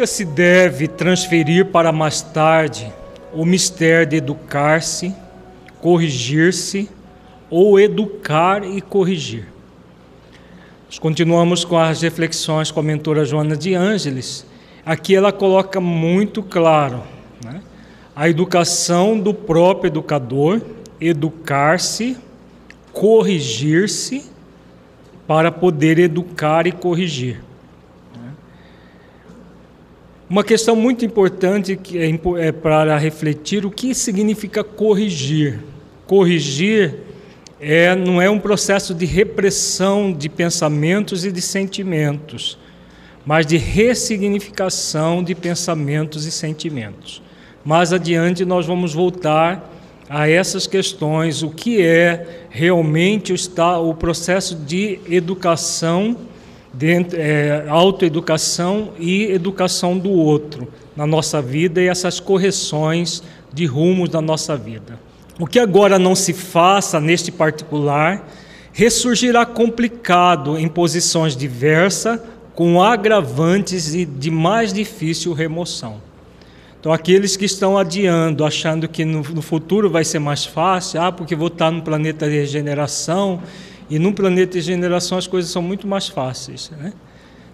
Nunca se deve transferir para mais tarde o mistério de educar-se, corrigir-se ou educar e corrigir. Nós continuamos com as reflexões com a mentora Joana de Ângeles. Aqui ela coloca muito claro né? a educação do próprio educador, educar-se, corrigir-se, para poder educar e corrigir. Uma questão muito importante que é, é para refletir o que significa corrigir. Corrigir é, não é um processo de repressão de pensamentos e de sentimentos, mas de ressignificação de pensamentos e sentimentos. Mais adiante nós vamos voltar a essas questões, o que é realmente o, o processo de educação é, autoeducação e educação do outro na nossa vida e essas correções de rumos da nossa vida. O que agora não se faça neste particular ressurgirá complicado em posições diversas, com agravantes e de mais difícil remoção. Então, aqueles que estão adiando, achando que no, no futuro vai ser mais fácil, ah, porque vou estar no planeta de regeneração e num planeta de generação as coisas são muito mais fáceis. Né?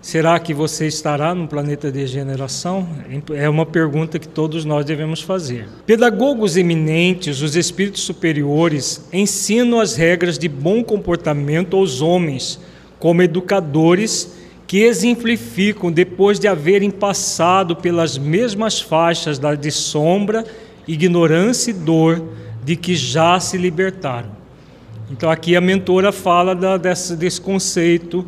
Será que você estará num planeta de generação? É uma pergunta que todos nós devemos fazer. Pedagogos eminentes, os espíritos superiores, ensinam as regras de bom comportamento aos homens, como educadores que exemplificam depois de haverem passado pelas mesmas faixas de sombra, ignorância e dor de que já se libertaram. Então aqui a mentora fala da, desse, desse conceito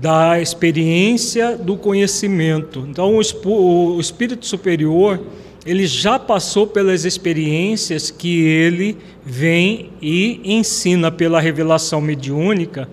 da experiência do conhecimento. Então o, o espírito superior ele já passou pelas experiências que ele vem e ensina pela revelação mediúnica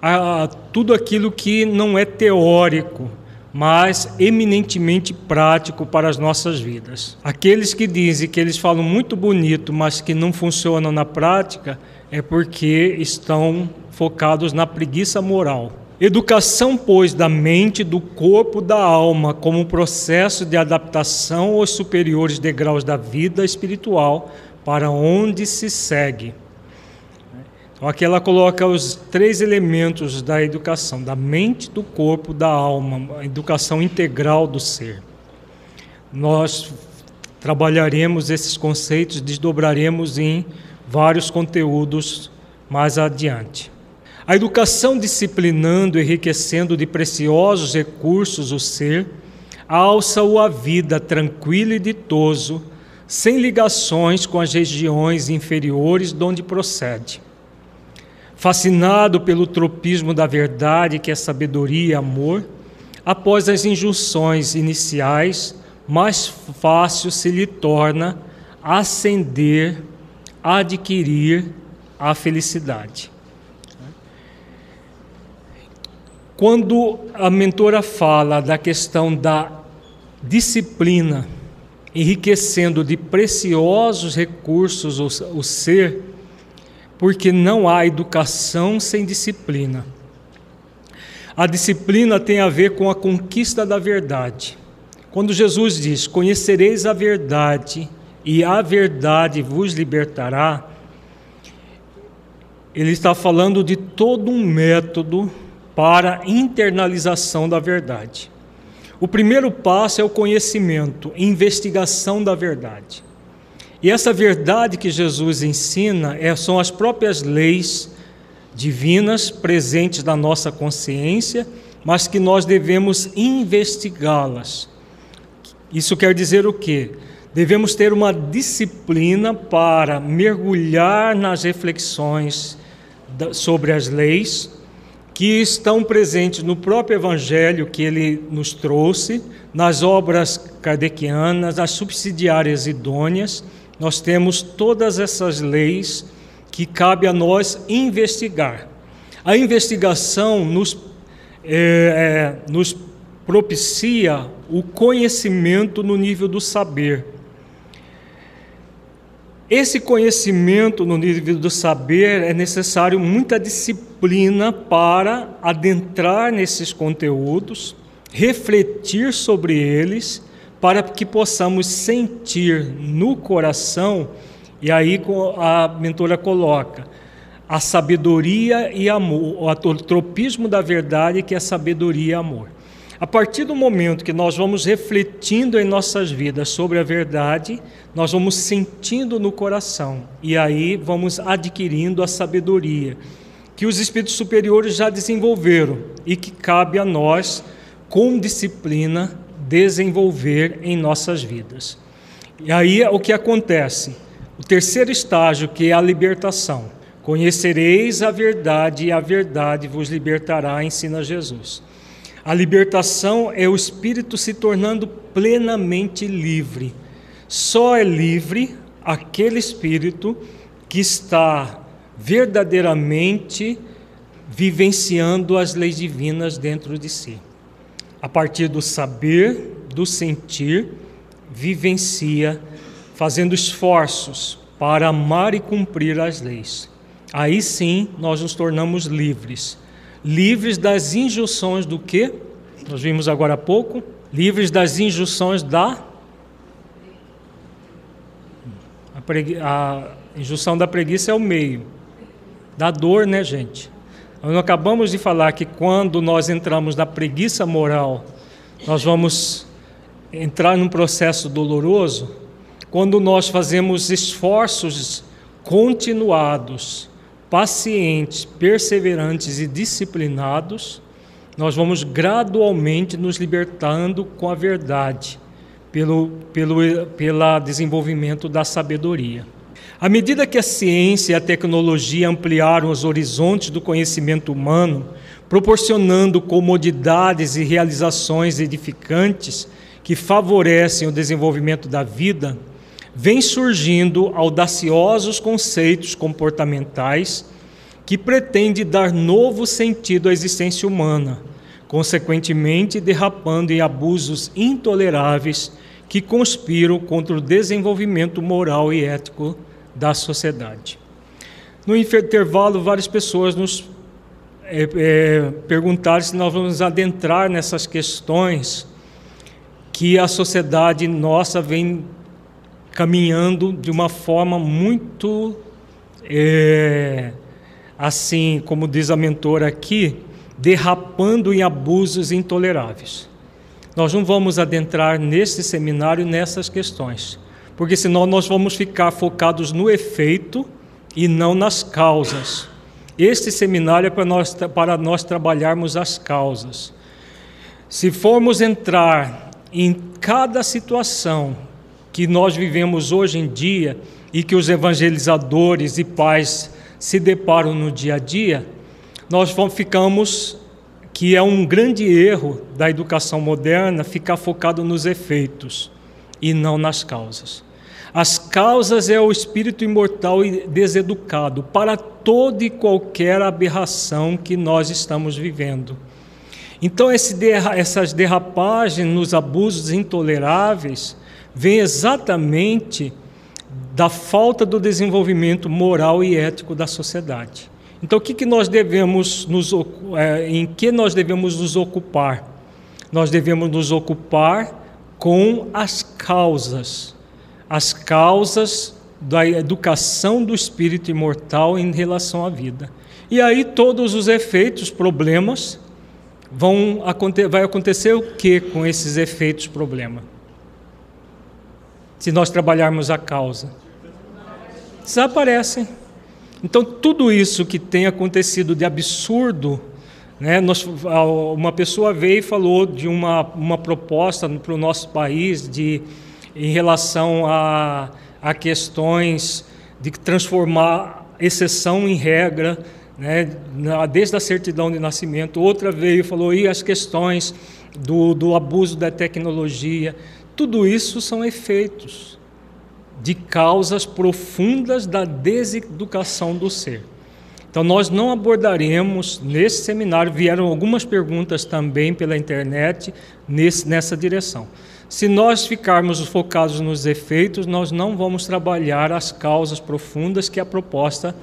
a, a tudo aquilo que não é teórico, mas eminentemente prático para as nossas vidas. Aqueles que dizem que eles falam muito bonito, mas que não funcionam na prática, é porque estão focados na preguiça moral. Educação, pois, da mente, do corpo, da alma, como processo de adaptação aos superiores degraus da vida espiritual, para onde se segue. Então, aqui ela coloca os três elementos da educação: da mente, do corpo, da alma, a educação integral do ser. Nós trabalharemos esses conceitos, desdobraremos em vários conteúdos mais adiante. A educação disciplinando, enriquecendo de preciosos recursos o ser, alça-o à vida tranquilo e ditoso, sem ligações com as regiões inferiores de onde procede. Fascinado pelo tropismo da verdade, que é sabedoria e amor, após as injunções iniciais, mais fácil se lhe torna ascender adquirir a felicidade. Quando a mentora fala da questão da disciplina, enriquecendo de preciosos recursos o, o ser, porque não há educação sem disciplina. A disciplina tem a ver com a conquista da verdade. Quando Jesus diz: Conhecereis a verdade, e a verdade vos libertará, ele está falando de todo um método para internalização da verdade. O primeiro passo é o conhecimento, investigação da verdade. E essa verdade que Jesus ensina é, são as próprias leis divinas presentes na nossa consciência, mas que nós devemos investigá-las. Isso quer dizer o quê? Devemos ter uma disciplina para mergulhar nas reflexões sobre as leis que estão presentes no próprio Evangelho que ele nos trouxe, nas obras kardecianas, nas subsidiárias idôneas. Nós temos todas essas leis que cabe a nós investigar. A investigação nos, é, é, nos propicia o conhecimento no nível do saber. Esse conhecimento no nível do saber é necessário muita disciplina para adentrar nesses conteúdos, refletir sobre eles, para que possamos sentir no coração, e aí a mentora coloca, a sabedoria e amor, o tropismo da verdade, que é sabedoria e amor. A partir do momento que nós vamos refletindo em nossas vidas sobre a verdade, nós vamos sentindo no coração e aí vamos adquirindo a sabedoria que os espíritos superiores já desenvolveram e que cabe a nós, com disciplina, desenvolver em nossas vidas. E aí o que acontece? O terceiro estágio, que é a libertação. Conhecereis a verdade e a verdade vos libertará, ensina Jesus. A libertação é o espírito se tornando plenamente livre. Só é livre aquele espírito que está verdadeiramente vivenciando as leis divinas dentro de si. A partir do saber, do sentir, vivencia, fazendo esforços para amar e cumprir as leis. Aí sim nós nos tornamos livres livres das injunções do que? Nós vimos agora há pouco, livres das injunções da a, pregui... a injunção da preguiça é o meio da dor, né, gente? Nós acabamos de falar que quando nós entramos na preguiça moral, nós vamos entrar num processo doloroso. Quando nós fazemos esforços continuados pacientes, perseverantes e disciplinados, nós vamos gradualmente nos libertando com a verdade, pelo, pelo pela desenvolvimento da sabedoria. À medida que a ciência e a tecnologia ampliaram os horizontes do conhecimento humano, proporcionando comodidades e realizações edificantes que favorecem o desenvolvimento da vida, vem surgindo audaciosos conceitos comportamentais que pretendem dar novo sentido à existência humana, consequentemente derrapando em abusos intoleráveis que conspiram contra o desenvolvimento moral e ético da sociedade. No intervalo, várias pessoas nos é, é, perguntaram se nós vamos adentrar nessas questões que a sociedade nossa vem caminhando de uma forma muito, é, assim, como diz a mentora aqui, derrapando em abusos intoleráveis. Nós não vamos adentrar nesse seminário nessas questões, porque senão nós vamos ficar focados no efeito e não nas causas. Este seminário é para nós, para nós trabalharmos as causas. Se formos entrar em cada situação que nós vivemos hoje em dia e que os evangelizadores e pais se deparam no dia a dia, nós ficamos que é um grande erro da educação moderna ficar focado nos efeitos e não nas causas. As causas é o espírito imortal e deseducado para toda e qualquer aberração que nós estamos vivendo. Então, esse, essas derrapagens nos abusos intoleráveis vem exatamente da falta do desenvolvimento moral e ético da sociedade. Então, o que, que nós devemos nos, é, em que nós devemos nos ocupar? Nós devemos nos ocupar com as causas, as causas da educação do espírito imortal em relação à vida. E aí todos os efeitos, problemas, vão vai acontecer o que com esses efeitos, problema? Se nós trabalharmos a causa. Desaparecem. Então, tudo isso que tem acontecido de absurdo, né, nós, uma pessoa veio e falou de uma, uma proposta para o nosso país de, em relação a, a questões de transformar exceção em regra, né, desde a certidão de nascimento. Outra veio e falou, e as questões do, do abuso da tecnologia. Tudo isso são efeitos de causas profundas da deseducação do ser. Então, nós não abordaremos nesse seminário, vieram algumas perguntas também pela internet nesse, nessa direção. Se nós ficarmos focados nos efeitos, nós não vamos trabalhar as causas profundas que a proposta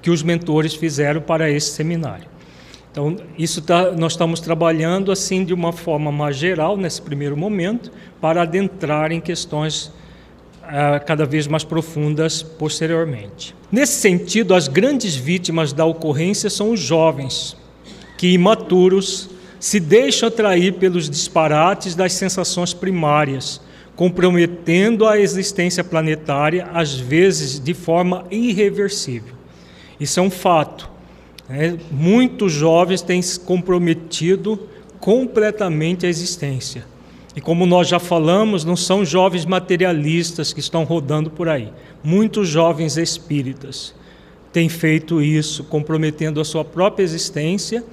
que os mentores fizeram para esse seminário. Então, isso tá, nós estamos trabalhando assim de uma forma mais geral nesse primeiro momento, para adentrar em questões uh, cada vez mais profundas posteriormente. Nesse sentido, as grandes vítimas da ocorrência são os jovens, que imaturos se deixam atrair pelos disparates das sensações primárias, comprometendo a existência planetária, às vezes de forma irreversível. Isso é um fato. Né? Muitos jovens têm se comprometido completamente a existência. E como nós já falamos, não são jovens materialistas que estão rodando por aí. Muitos jovens espíritas têm feito isso, comprometendo a sua própria existência,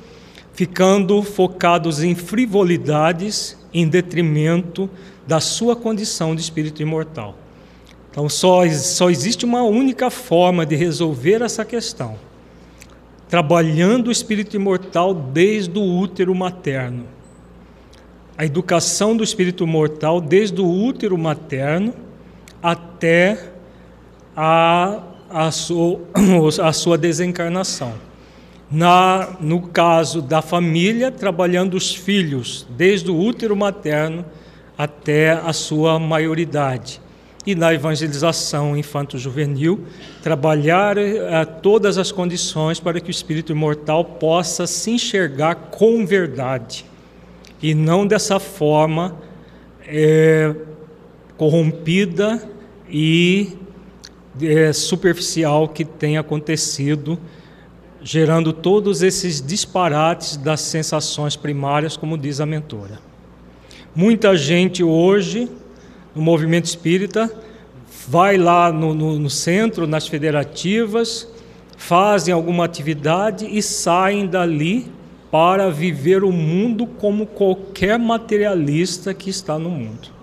ficando focados em frivolidades em detrimento da sua condição de espírito imortal. Então, só, só existe uma única forma de resolver essa questão: trabalhando o espírito imortal desde o útero materno. A educação do espírito mortal desde o útero materno até a, a, sua, a sua desencarnação. Na, no caso da família, trabalhando os filhos desde o útero materno até a sua maioridade. E na evangelização infanto-juvenil, trabalhar eh, todas as condições para que o espírito imortal possa se enxergar com verdade e não dessa forma eh, corrompida e eh, superficial que tem acontecido, gerando todos esses disparates das sensações primárias, como diz a mentora. Muita gente hoje, no movimento espírita, vai lá no, no, no centro, nas federativas, fazem alguma atividade e saem dali para viver o mundo como qualquer materialista que está no mundo.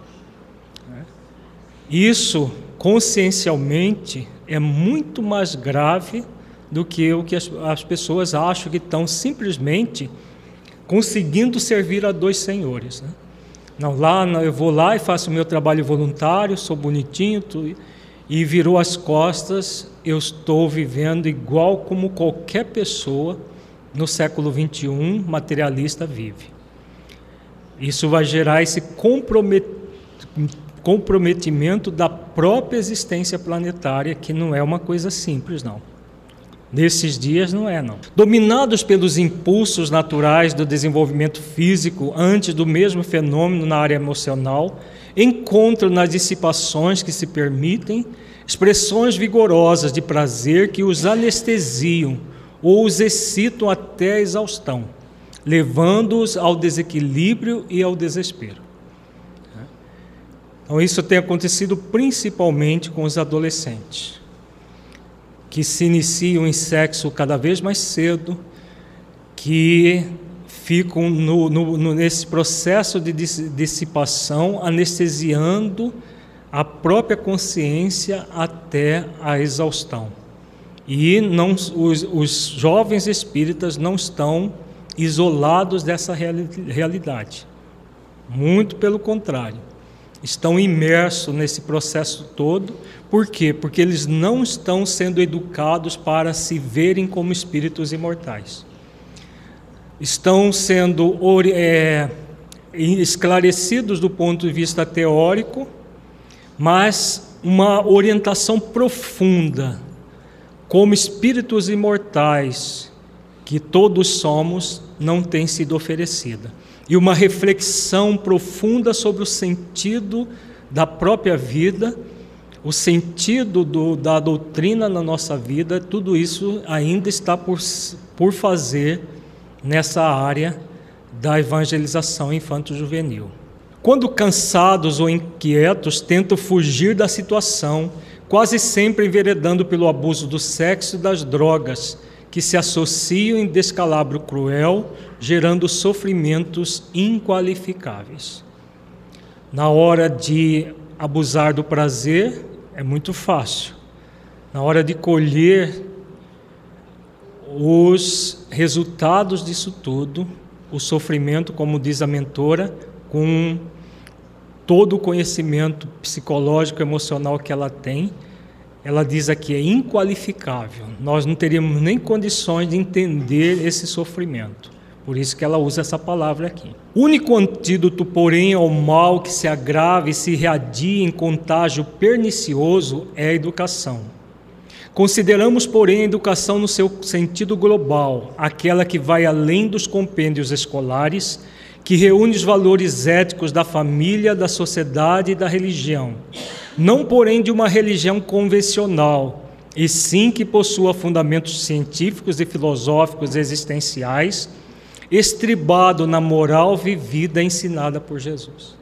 Isso, consciencialmente, é muito mais grave do que o que as, as pessoas acham que estão simplesmente conseguindo servir a dois senhores. Né? Não, lá eu vou lá e faço o meu trabalho voluntário, sou bonitinho, e virou as costas, eu estou vivendo igual como qualquer pessoa no século 21 materialista vive. Isso vai gerar esse comprometimento da própria existência planetária, que não é uma coisa simples, não. Nesses dias não é, não. Dominados pelos impulsos naturais do desenvolvimento físico antes do mesmo fenômeno na área emocional, encontram nas dissipações que se permitem expressões vigorosas de prazer que os anestesiam ou os excitam até a exaustão, levando-os ao desequilíbrio e ao desespero. Então, isso tem acontecido principalmente com os adolescentes que se iniciam em sexo cada vez mais cedo, que ficam no, no, no, nesse processo de dissipação, anestesiando a própria consciência até a exaustão. E não, os, os jovens espíritas não estão isolados dessa realidade. Muito pelo contrário estão imersos nesse processo todo. Por quê? Porque eles não estão sendo educados para se verem como espíritos imortais. Estão sendo é, esclarecidos do ponto de vista teórico, mas uma orientação profunda, como espíritos imortais, que todos somos, não tem sido oferecida e uma reflexão profunda sobre o sentido da própria vida, o sentido do, da doutrina na nossa vida, tudo isso ainda está por, por fazer nessa área da evangelização infanto-juvenil. Quando cansados ou inquietos tentam fugir da situação, quase sempre enveredando pelo abuso do sexo e das drogas, que se associam em descalabro cruel, gerando sofrimentos inqualificáveis. Na hora de abusar do prazer, é muito fácil. Na hora de colher os resultados disso tudo, o sofrimento, como diz a mentora, com todo o conhecimento psicológico, emocional que ela tem, ela diz aqui, é inqualificável. Nós não teríamos nem condições de entender esse sofrimento. Por isso que ela usa essa palavra aqui. Único antídoto, porém, ao mal que se agrava e se readia em contágio pernicioso é a educação. Consideramos, porém, a educação no seu sentido global, aquela que vai além dos compêndios escolares, que reúne os valores éticos da família, da sociedade e da religião. Não, porém, de uma religião convencional, e sim que possua fundamentos científicos e filosóficos existenciais estribado na moral vivida ensinada por Jesus.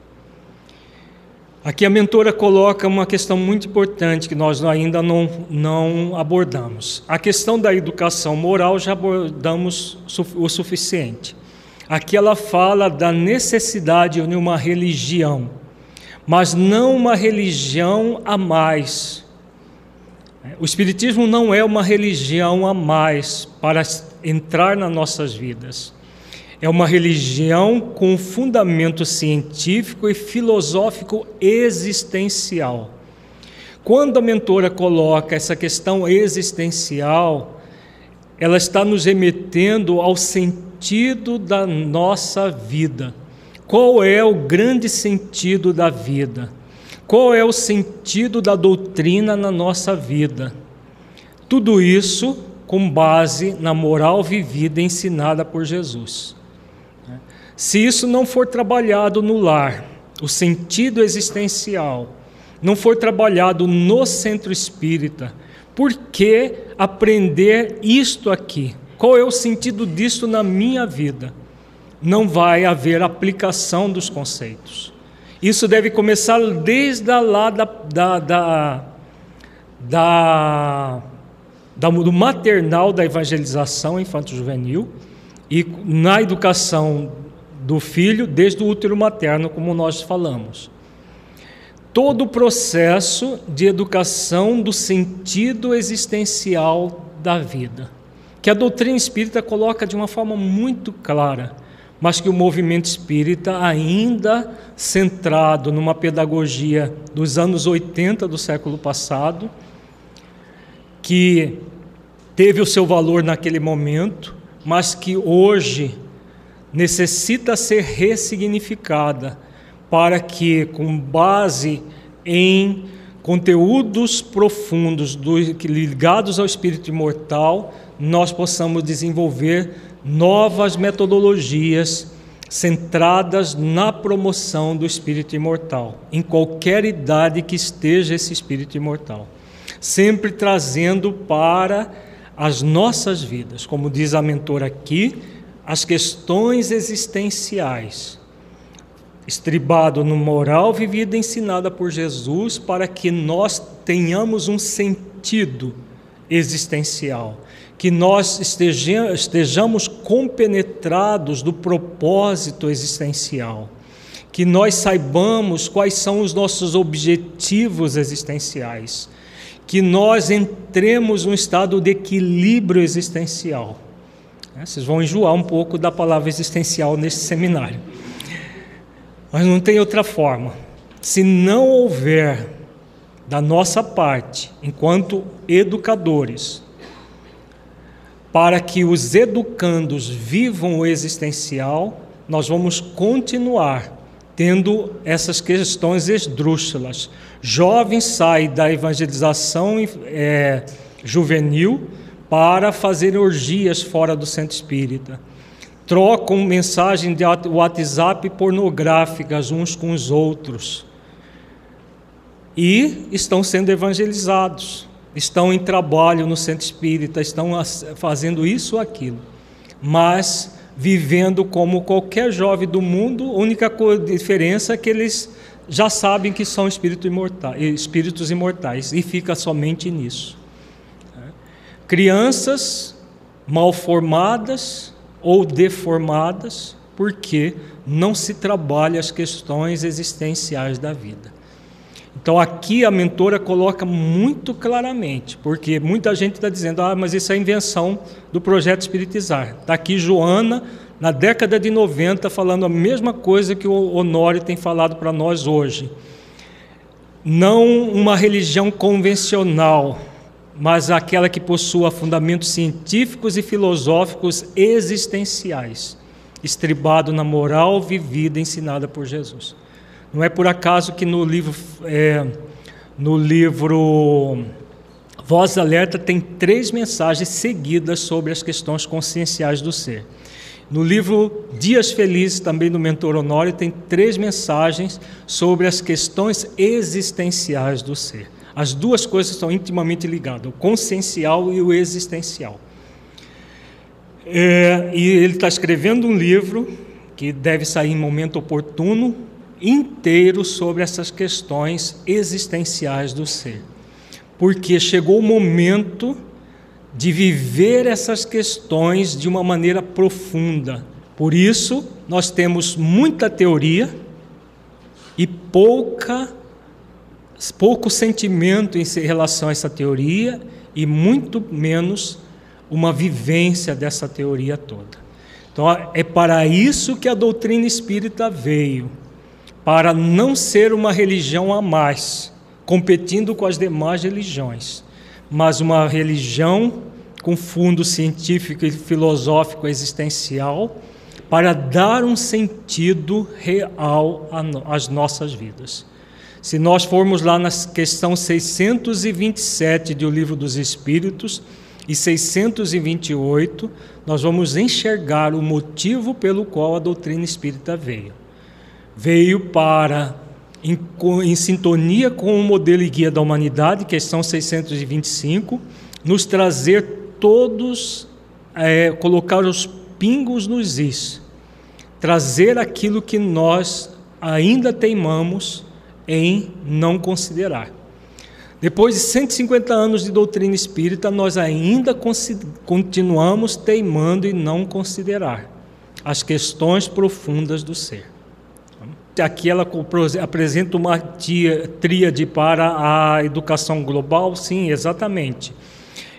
Aqui a mentora coloca uma questão muito importante que nós ainda não, não abordamos. A questão da educação moral já abordamos o suficiente. Aqui ela fala da necessidade de uma religião, mas não uma religião a mais. O Espiritismo não é uma religião a mais para entrar nas nossas vidas. É uma religião com fundamento científico e filosófico existencial. Quando a mentora coloca essa questão existencial, ela está nos remetendo ao sentido da nossa vida. Qual é o grande sentido da vida? Qual é o sentido da doutrina na nossa vida? Tudo isso com base na moral vivida ensinada por Jesus. Se isso não for trabalhado no lar, o sentido existencial, não for trabalhado no centro espírita, por que aprender isto aqui? Qual é o sentido disto na minha vida? Não vai haver aplicação dos conceitos. Isso deve começar desde lá da, da, da, da, da do maternal da evangelização infanto-juvenil e na educação do filho desde o útero materno, como nós falamos. Todo o processo de educação do sentido existencial da vida, que a doutrina espírita coloca de uma forma muito clara, mas que o movimento espírita, ainda centrado numa pedagogia dos anos 80 do século passado, que teve o seu valor naquele momento, mas que hoje necessita ser ressignificada para que, com base em conteúdos profundos do, ligados ao espírito imortal, nós possamos desenvolver novas metodologias centradas na promoção do espírito imortal, em qualquer idade que esteja esse espírito imortal, sempre trazendo para as nossas vidas, como diz a mentora aqui, as questões existenciais, estribado no moral vivida ensinada por Jesus, para que nós tenhamos um sentido existencial, que nós estejamos compenetrados do propósito existencial, que nós saibamos quais são os nossos objetivos existenciais, que nós entremos num estado de equilíbrio existencial? Vocês vão enjoar um pouco da palavra existencial nesse seminário. Mas não tem outra forma. Se não houver da nossa parte, enquanto educadores, para que os educandos vivam o existencial, nós vamos continuar tendo essas questões esdrúxulas. Jovens saem da evangelização é, juvenil para fazer orgias fora do centro espírita. Trocam mensagens de WhatsApp pornográficas uns com os outros. E estão sendo evangelizados, estão em trabalho no centro espírita, estão fazendo isso ou aquilo. Mas vivendo como qualquer jovem do mundo, a única diferença é que eles já sabem que são imortais, espíritos imortais e fica somente nisso. Crianças mal formadas ou deformadas, porque não se trabalha as questões existenciais da vida. Então aqui a mentora coloca muito claramente, porque muita gente está dizendo, ah, mas isso é invenção do projeto Espiritizar. Está aqui Joana, na década de 90, falando a mesma coisa que o Honório tem falado para nós hoje. não uma religião convencional, mas aquela que possua fundamentos científicos e filosóficos existenciais, estribado na moral vivida ensinada por Jesus. Não é por acaso que no livro, é, no livro Voz Alerta tem três mensagens seguidas sobre as questões conscienciais do ser. No livro Dias Felizes, também do Mentor Honório, tem três mensagens sobre as questões existenciais do ser. As duas coisas estão intimamente ligadas, o consciencial e o existencial. É, e ele está escrevendo um livro que deve sair em momento oportuno, inteiro sobre essas questões existenciais do ser. Porque chegou o momento de viver essas questões de uma maneira profunda. Por isso, nós temos muita teoria e pouca, pouco sentimento em relação a essa teoria e muito menos uma vivência dessa teoria toda. Então, é para isso que a doutrina espírita veio para não ser uma religião a mais, competindo com as demais religiões mas uma religião com fundo científico e filosófico existencial para dar um sentido real às nossas vidas. Se nós formos lá na questão 627 do Livro dos Espíritos e 628, nós vamos enxergar o motivo pelo qual a doutrina espírita veio. Veio para em, em sintonia com o modelo e guia da humanidade, questão 625, nos trazer todos, é, colocar os pingos nos is, trazer aquilo que nós ainda teimamos em não considerar. Depois de 150 anos de doutrina espírita, nós ainda continuamos teimando em não considerar as questões profundas do ser. Aqui ela apresenta uma tríade para a educação global, sim, exatamente.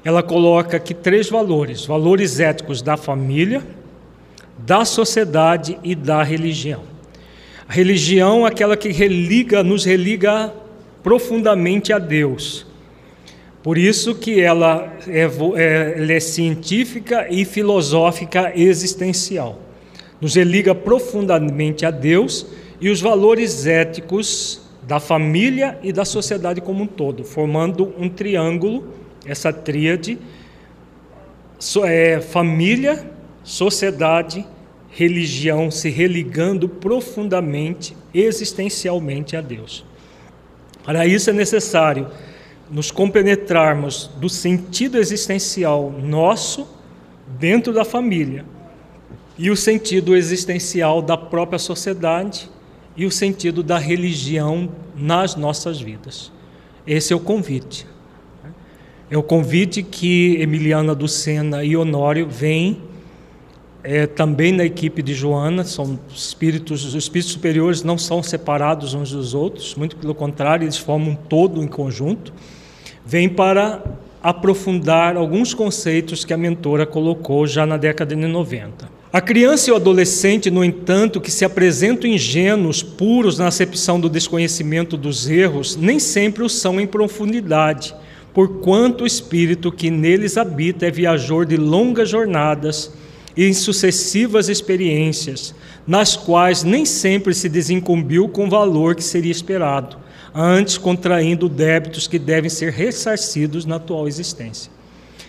Ela coloca aqui três valores: valores éticos da família, da sociedade e da religião. A religião é aquela que religa, nos religa profundamente a Deus. Por isso que ela é, é, ela é científica e filosófica existencial. Nos religa profundamente a Deus e os valores éticos da família e da sociedade como um todo, formando um triângulo, essa tríade, é, família, sociedade, religião se religando profundamente, existencialmente a Deus. Para isso é necessário nos compenetrarmos do sentido existencial nosso dentro da família e o sentido existencial da própria sociedade e o sentido da religião nas nossas vidas. Esse é o convite. É o convite que Emiliana Ducena e Honório vêm é, também na equipe de Joana, são espíritos, os espíritos superiores não são separados uns dos outros, muito pelo contrário, eles formam um todo em conjunto. Vêm para aprofundar alguns conceitos que a mentora colocou já na década de 90. A criança e o adolescente, no entanto, que se apresentam ingênuos, puros na acepção do desconhecimento dos erros, nem sempre o são em profundidade, porquanto o espírito que neles habita é viajor de longas jornadas em sucessivas experiências, nas quais nem sempre se desincumbiu com o valor que seria esperado, antes contraindo débitos que devem ser ressarcidos na atual existência.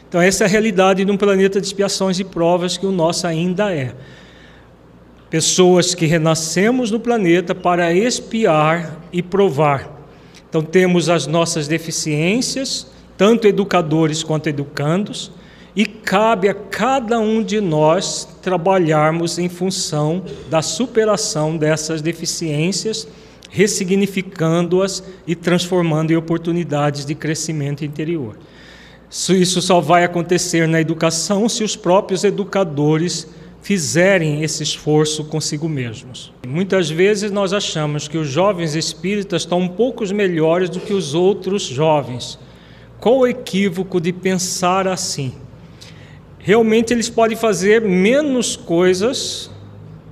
Então, essa é a realidade de um planeta de expiações e provas que o nosso ainda é. Pessoas que renascemos no planeta para expiar e provar. Então, temos as nossas deficiências, tanto educadores quanto educandos, e cabe a cada um de nós trabalharmos em função da superação dessas deficiências, ressignificando-as e transformando em oportunidades de crescimento interior. Isso só vai acontecer na educação se os próprios educadores fizerem esse esforço consigo mesmos. Muitas vezes nós achamos que os jovens espíritas estão um pouco melhores do que os outros jovens. Qual o equívoco de pensar assim? Realmente eles podem fazer menos coisas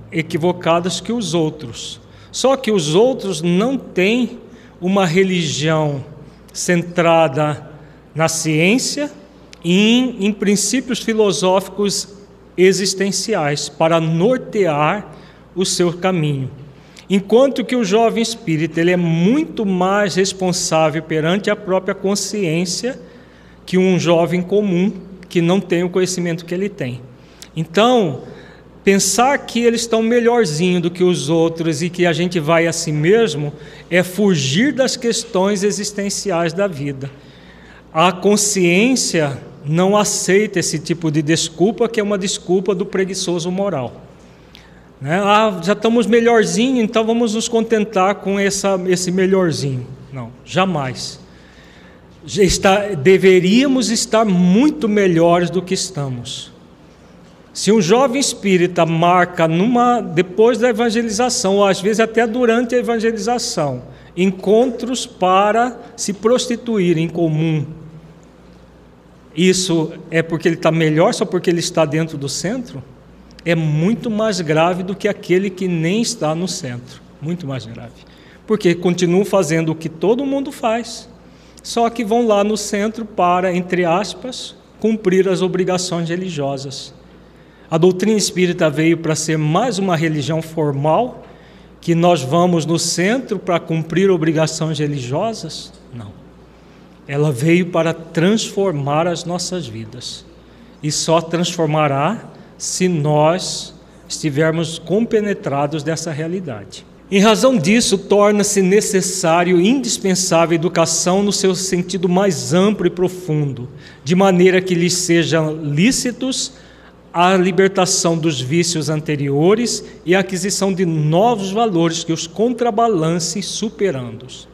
equivocadas que os outros. Só que os outros não têm uma religião centrada na ciência e em, em princípios filosóficos existenciais para nortear o seu caminho. Enquanto que o jovem espírita ele é muito mais responsável perante a própria consciência que um jovem comum que não tem o conhecimento que ele tem. Então, pensar que eles estão melhorzinho do que os outros e que a gente vai a si mesmo é fugir das questões existenciais da vida. A consciência não aceita esse tipo de desculpa, que é uma desculpa do preguiçoso moral. Né? Ah, já estamos melhorzinho, então vamos nos contentar com essa, esse melhorzinho. Não, jamais. Está, deveríamos estar muito melhores do que estamos. Se um jovem espírita marca numa depois da evangelização, ou às vezes até durante a evangelização, encontros para se prostituir em comum, isso é porque ele está melhor só porque ele está dentro do centro? é muito mais grave do que aquele que nem está no centro. Muito mais grave. Porque continuam fazendo o que todo mundo faz, só que vão lá no centro para, entre aspas, cumprir as obrigações religiosas. A doutrina espírita veio para ser mais uma religião formal, que nós vamos no centro para cumprir obrigações religiosas? Não. Ela veio para transformar as nossas vidas. E só transformará se nós estivermos compenetrados dessa realidade. Em razão disso, torna-se necessário e indispensável a educação no seu sentido mais amplo e profundo, de maneira que lhes sejam lícitos a libertação dos vícios anteriores e a aquisição de novos valores que os contrabalancem superando-os.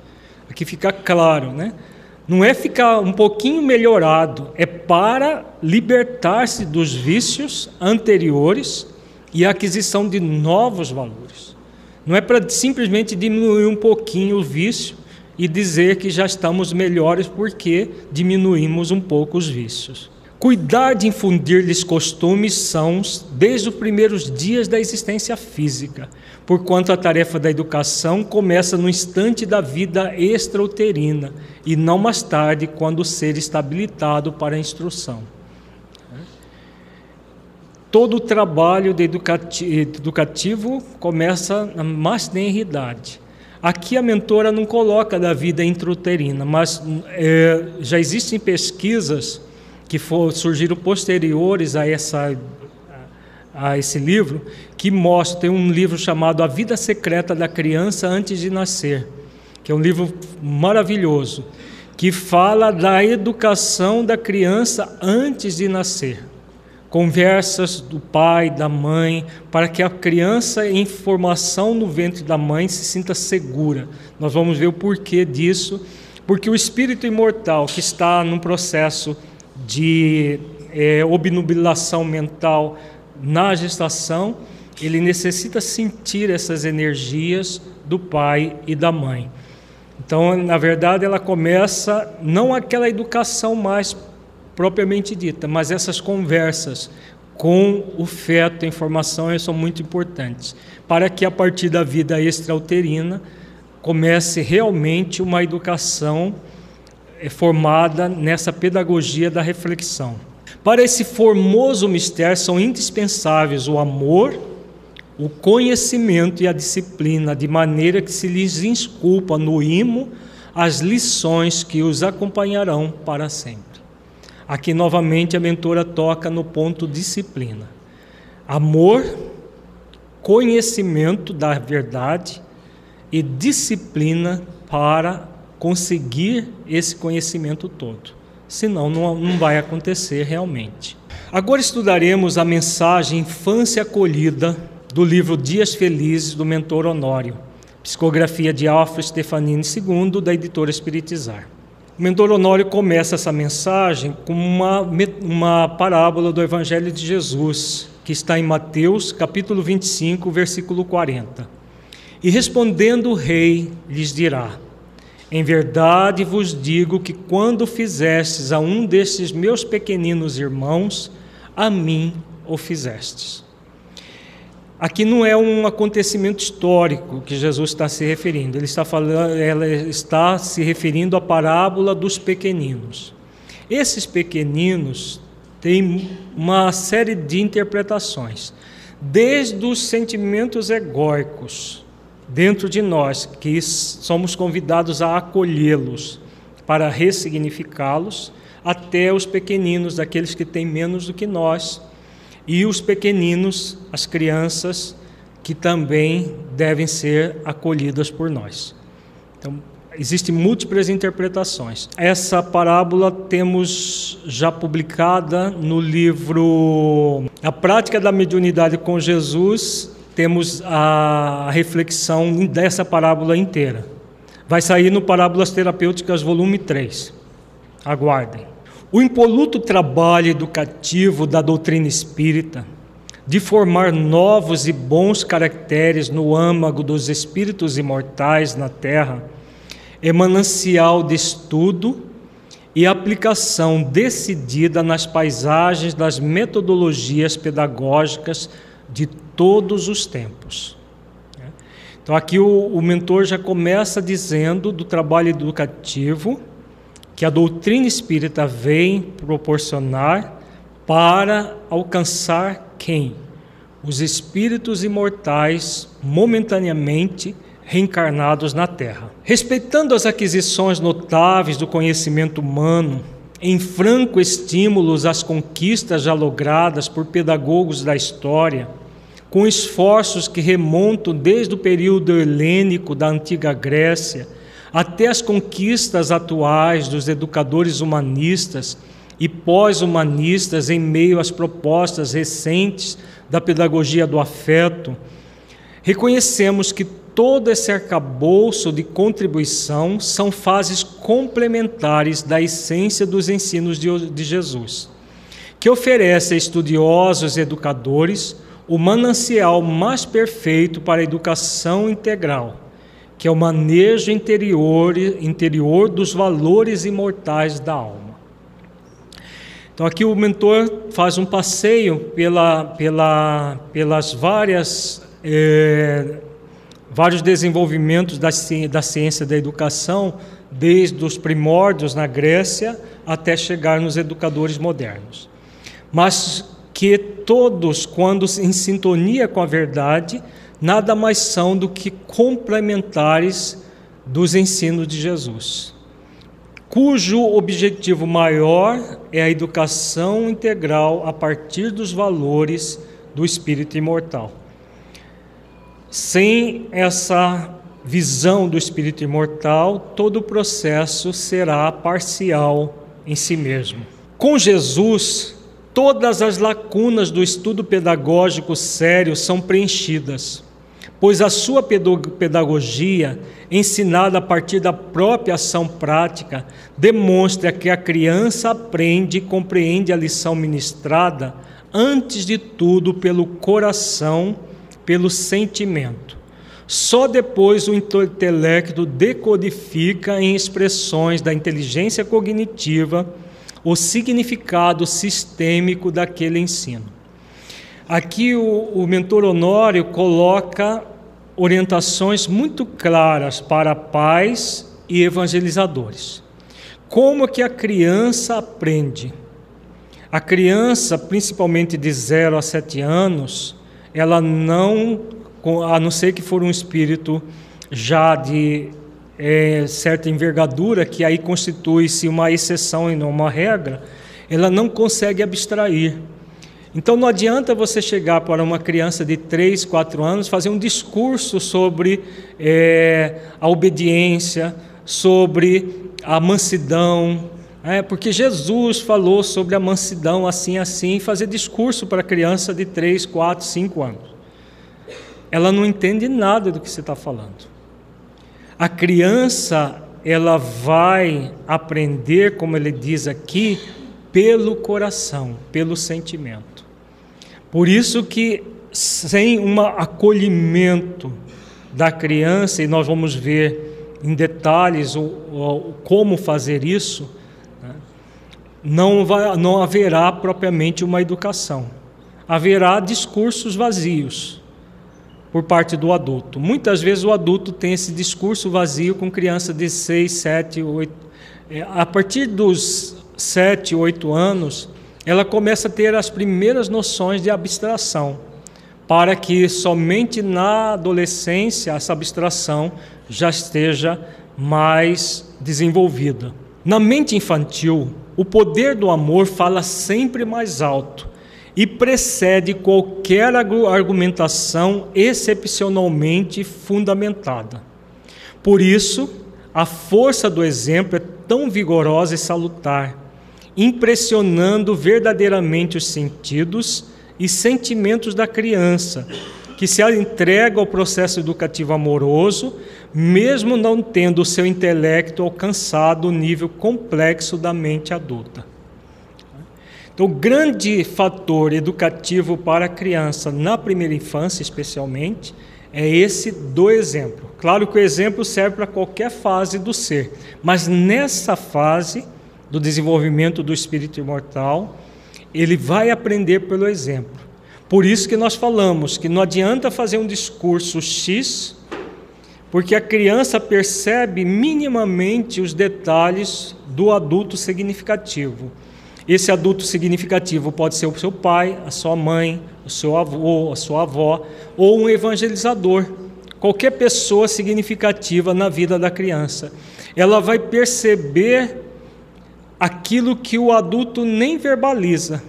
Aqui fica claro, né? Não é ficar um pouquinho melhorado, é para libertar-se dos vícios anteriores e a aquisição de novos valores. Não é para simplesmente diminuir um pouquinho o vício e dizer que já estamos melhores porque diminuímos um pouco os vícios. Cuidar de infundir-lhes costumes sãos desde os primeiros dias da existência física, porquanto a tarefa da educação começa no instante da vida extrauterina e não mais tarde, quando o ser está habilitado para a instrução. Todo o trabalho educativo começa na mais tenra idade. Aqui a mentora não coloca da vida intrauterina, mas é, já existem pesquisas que for, surgiram posteriores a, essa, a esse livro, que mostra, tem um livro chamado A Vida Secreta da Criança Antes de Nascer, que é um livro maravilhoso, que fala da educação da criança antes de nascer. Conversas do pai, da mãe, para que a criança em formação no ventre da mãe se sinta segura. Nós vamos ver o porquê disso, porque o espírito imortal que está num processo de é, obnubilação mental na gestação, ele necessita sentir essas energias do pai e da mãe. Então, na verdade, ela começa não aquela educação mais propriamente dita, mas essas conversas com o feto em formação são muito importantes, para que a partir da vida extrauterina comece realmente uma educação é formada nessa pedagogia da reflexão. Para esse formoso mistério são indispensáveis o amor, o conhecimento e a disciplina, de maneira que se lhes insculpa no imo as lições que os acompanharão para sempre. Aqui novamente a mentora toca no ponto disciplina. Amor, conhecimento da verdade e disciplina para conseguir esse conhecimento todo. Senão, não, não vai acontecer realmente. Agora estudaremos a mensagem Infância Acolhida do livro Dias Felizes do mentor Honório, psicografia de Alfred Stefanini II, da editora Espiritizar. O Honório começa essa mensagem com uma, uma parábola do Evangelho de Jesus, que está em Mateus, capítulo 25, versículo 40. E respondendo o rei, lhes dirá: em verdade vos digo que quando fizestes a um destes meus pequeninos irmãos, a mim o fizestes. Aqui não é um acontecimento histórico que Jesus está se referindo, ele está, falando, ela está se referindo à parábola dos pequeninos. Esses pequeninos têm uma série de interpretações, desde os sentimentos egóicos dentro de nós, que somos convidados a acolhê-los para ressignificá-los, até os pequeninos, aqueles que têm menos do que nós, e os pequeninos, as crianças, que também devem ser acolhidas por nós. Então, existem múltiplas interpretações. Essa parábola temos já publicada no livro A Prática da Mediunidade com Jesus, temos a reflexão dessa parábola inteira. Vai sair no Parábolas Terapêuticas, volume 3. Aguardem. O impoluto trabalho educativo da doutrina espírita de formar novos e bons caracteres no âmago dos espíritos imortais na Terra é manancial de estudo e aplicação decidida nas paisagens das metodologias pedagógicas de todos os tempos. Então, aqui o, o mentor já começa dizendo do trabalho educativo que a doutrina espírita vem proporcionar para alcançar quem? Os espíritos imortais momentaneamente reencarnados na Terra. Respeitando as aquisições notáveis do conhecimento humano, em franco estímulo às conquistas já logradas por pedagogos da história, com esforços que remontam desde o período helênico da antiga Grécia até as conquistas atuais dos educadores humanistas e pós-humanistas em meio às propostas recentes da pedagogia do afeto, reconhecemos que todo esse arcabouço de contribuição são fases complementares da essência dos ensinos de Jesus, que oferece a estudiosos e educadores o manancial mais perfeito para a educação integral que é o manejo interior, interior dos valores imortais da alma. Então aqui o mentor faz um passeio pela, pela, pelas várias é, vários desenvolvimentos da, da ciência da educação, desde os primórdios na Grécia até chegar nos educadores modernos. Mas que todos, quando em sintonia com a verdade, nada mais são do que complementares dos ensinos de Jesus, cujo objetivo maior é a educação integral a partir dos valores do espírito imortal. Sem essa visão do espírito imortal, todo o processo será parcial em si mesmo. Com Jesus, todas as lacunas do estudo pedagógico sério são preenchidas pois a sua pedagogia, ensinada a partir da própria ação prática, demonstra que a criança aprende e compreende a lição ministrada, antes de tudo, pelo coração, pelo sentimento. Só depois o intelecto decodifica em expressões da inteligência cognitiva o significado sistêmico daquele ensino. Aqui o, o mentor Honório coloca orientações muito claras para pais e evangelizadores. Como que a criança aprende? A criança, principalmente de 0 a 7 anos, ela não, a não ser que for um espírito já de é, certa envergadura, que aí constitui-se uma exceção e não uma regra, ela não consegue abstrair. Então não adianta você chegar para uma criança de 3, 4 anos fazer um discurso sobre é, a obediência, sobre a mansidão, é, porque Jesus falou sobre a mansidão assim, assim, fazer discurso para criança de 3, 4, 5 anos. Ela não entende nada do que você está falando. A criança, ela vai aprender, como ele diz aqui, pelo coração, pelo sentimento. Por isso que sem um acolhimento da criança, e nós vamos ver em detalhes o, o como fazer isso, né, não, vai, não haverá propriamente uma educação. Haverá discursos vazios, por parte do adulto. Muitas vezes o adulto tem esse discurso vazio com criança de 6, 7, 8. A partir dos 7, 8 anos, ela começa a ter as primeiras noções de abstração, para que somente na adolescência essa abstração já esteja mais desenvolvida. Na mente infantil, o poder do amor fala sempre mais alto e precede qualquer argumentação excepcionalmente fundamentada. Por isso, a força do exemplo é tão vigorosa e salutar, impressionando verdadeiramente os sentidos e sentimentos da criança, que se entrega ao processo educativo amoroso, mesmo não tendo o seu intelecto alcançado o nível complexo da mente adulta. Então, o grande fator educativo para a criança, na primeira infância especialmente, é esse do exemplo. Claro que o exemplo serve para qualquer fase do ser, mas nessa fase do desenvolvimento do espírito imortal, ele vai aprender pelo exemplo. Por isso que nós falamos que não adianta fazer um discurso X, porque a criança percebe minimamente os detalhes do adulto significativo. Esse adulto significativo pode ser o seu pai, a sua mãe, o seu avô, a sua avó, ou um evangelizador. Qualquer pessoa significativa na vida da criança. Ela vai perceber aquilo que o adulto nem verbaliza,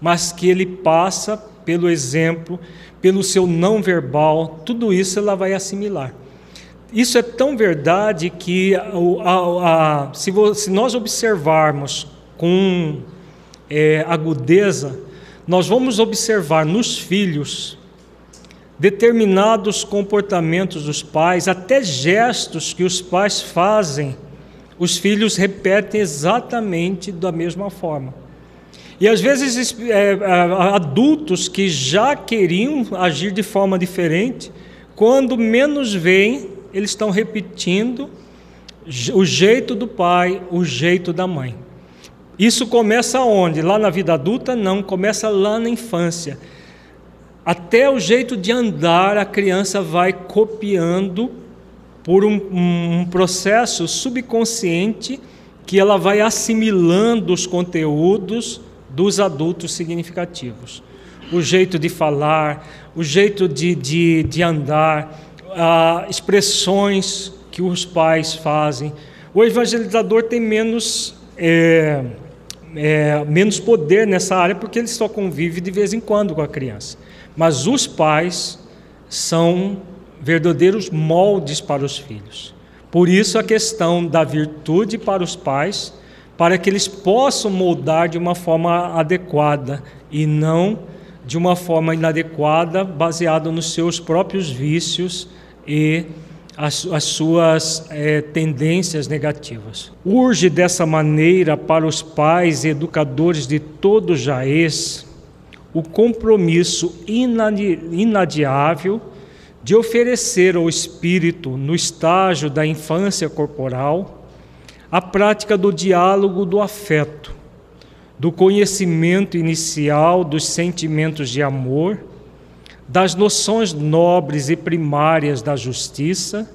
mas que ele passa pelo exemplo, pelo seu não verbal, tudo isso ela vai assimilar. Isso é tão verdade que a, a, se, se nós observarmos com é, agudeza, nós vamos observar nos filhos determinados comportamentos dos pais, até gestos que os pais fazem, os filhos repetem exatamente da mesma forma. E às vezes é, adultos que já queriam agir de forma diferente, quando menos veem, eles estão repetindo o jeito do pai, o jeito da mãe. Isso começa onde? Lá na vida adulta? Não, começa lá na infância. Até o jeito de andar a criança vai copiando por um, um processo subconsciente que ela vai assimilando os conteúdos dos adultos significativos. O jeito de falar, o jeito de, de, de andar, ah, expressões que os pais fazem. O evangelizador tem menos. É, é, menos poder nessa área porque ele só convive de vez em quando com a criança. Mas os pais são verdadeiros moldes para os filhos. Por isso a questão da virtude para os pais, para que eles possam moldar de uma forma adequada e não de uma forma inadequada, baseada nos seus próprios vícios e as, as suas é, tendências negativas. Urge dessa maneira para os pais e educadores de todo Jaez o compromisso inadiável de oferecer ao espírito, no estágio da infância corporal, a prática do diálogo do afeto, do conhecimento inicial dos sentimentos de amor das noções nobres e primárias da justiça,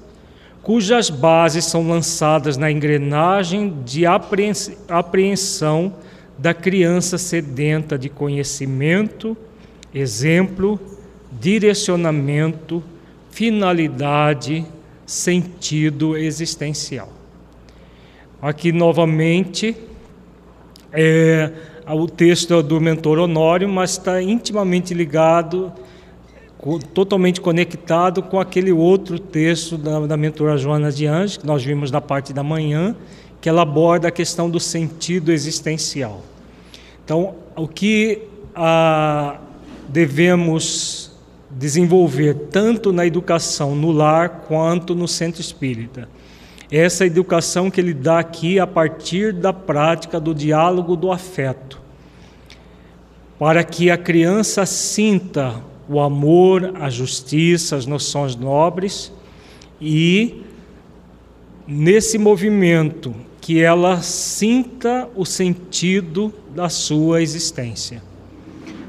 cujas bases são lançadas na engrenagem de apreensão da criança sedenta de conhecimento, exemplo, direcionamento, finalidade, sentido existencial. Aqui novamente é o texto do mentor Honório, mas está intimamente ligado totalmente conectado com aquele outro texto da, da mentora Joana de Anjos, que nós vimos na parte da manhã, que ela aborda a questão do sentido existencial. Então, o que ah, devemos desenvolver tanto na educação no lar quanto no centro espírita? Essa educação que ele dá aqui a partir da prática do diálogo do afeto, para que a criança sinta o amor, a justiça, as noções nobres e nesse movimento que ela sinta o sentido da sua existência.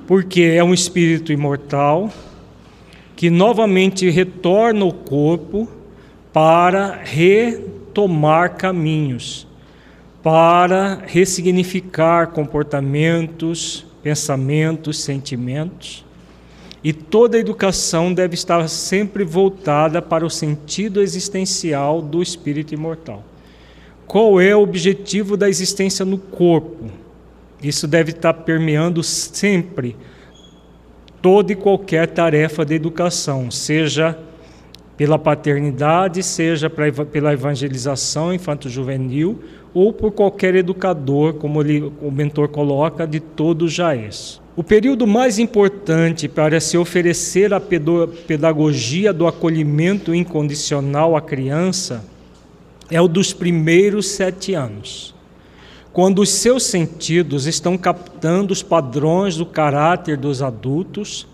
Porque é um espírito imortal que novamente retorna ao corpo para retomar caminhos, para ressignificar comportamentos, pensamentos, sentimentos. E toda educação deve estar sempre voltada para o sentido existencial do espírito imortal. Qual é o objetivo da existência no corpo? Isso deve estar permeando sempre toda e qualquer tarefa de educação, seja pela paternidade, seja pela evangelização infanto-juvenil ou por qualquer educador, como ele, o mentor coloca, de todo jaez. O período mais importante para se oferecer a pedagogia do acolhimento incondicional à criança é o dos primeiros sete anos, quando os seus sentidos estão captando os padrões do caráter dos adultos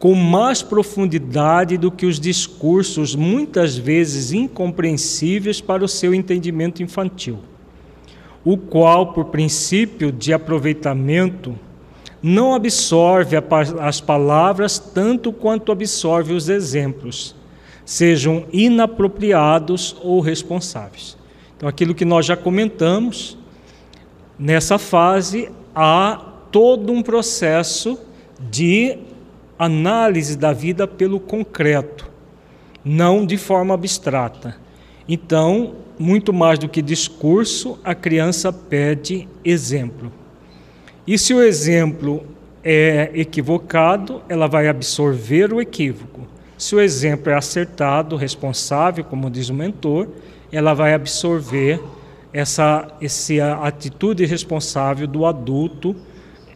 com mais profundidade do que os discursos, muitas vezes incompreensíveis para o seu entendimento infantil, o qual, por princípio de aproveitamento, não absorve as palavras tanto quanto absorve os exemplos, sejam inapropriados ou responsáveis. Então, aquilo que nós já comentamos, nessa fase há todo um processo de análise da vida pelo concreto, não de forma abstrata. Então, muito mais do que discurso, a criança pede exemplo. E se o exemplo é equivocado, ela vai absorver o equívoco. Se o exemplo é acertado, responsável, como diz o mentor, ela vai absorver essa, essa atitude responsável do adulto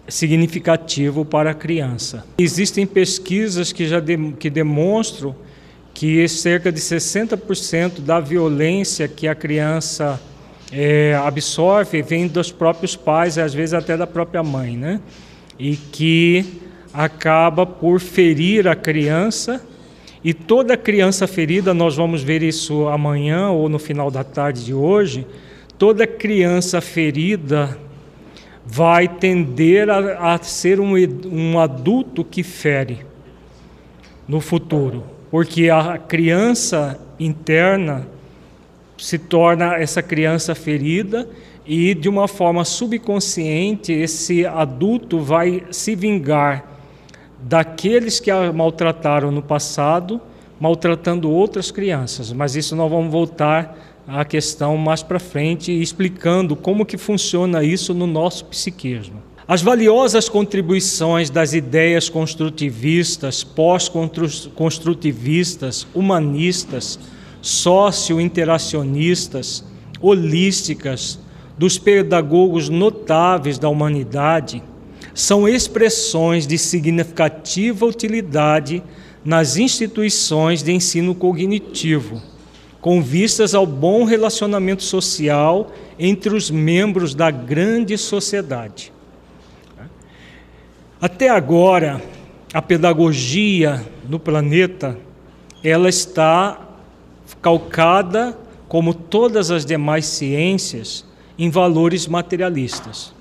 significativo para a criança. Existem pesquisas que já de, que demonstram que cerca de 60% da violência que a criança é, absorve vem dos próprios pais, às vezes até da própria mãe, né? E que acaba por ferir a criança. E toda criança ferida, nós vamos ver isso amanhã ou no final da tarde de hoje, toda criança ferida vai tender a, a ser um, um adulto que fere no futuro, porque a criança interna se torna essa criança ferida e de uma forma subconsciente esse adulto vai se vingar daqueles que a maltrataram no passado, maltratando outras crianças. Mas isso nós vamos voltar à questão mais para frente, explicando como que funciona isso no nosso psiquismo. As valiosas contribuições das ideias construtivistas, pós-construtivistas, humanistas, socio-interacionistas, holísticas, dos pedagogos notáveis da humanidade, são expressões de significativa utilidade nas instituições de ensino cognitivo, com vistas ao bom relacionamento social entre os membros da grande sociedade. Até agora, a pedagogia no planeta ela está calcada, como todas as demais ciências, em valores materialistas.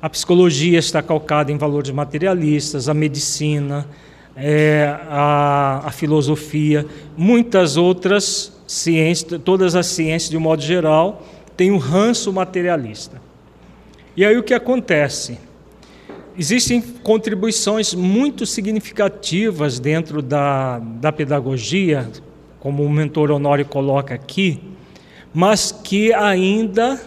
A psicologia está calcada em valores materialistas, a medicina, é, a, a, filosofia, muitas outras ciências, todas as ciências de um modo geral, têm um ranço materialista. E aí o que acontece? Existem contribuições muito significativas dentro da, da pedagogia, como o mentor Honório coloca aqui, mas que ainda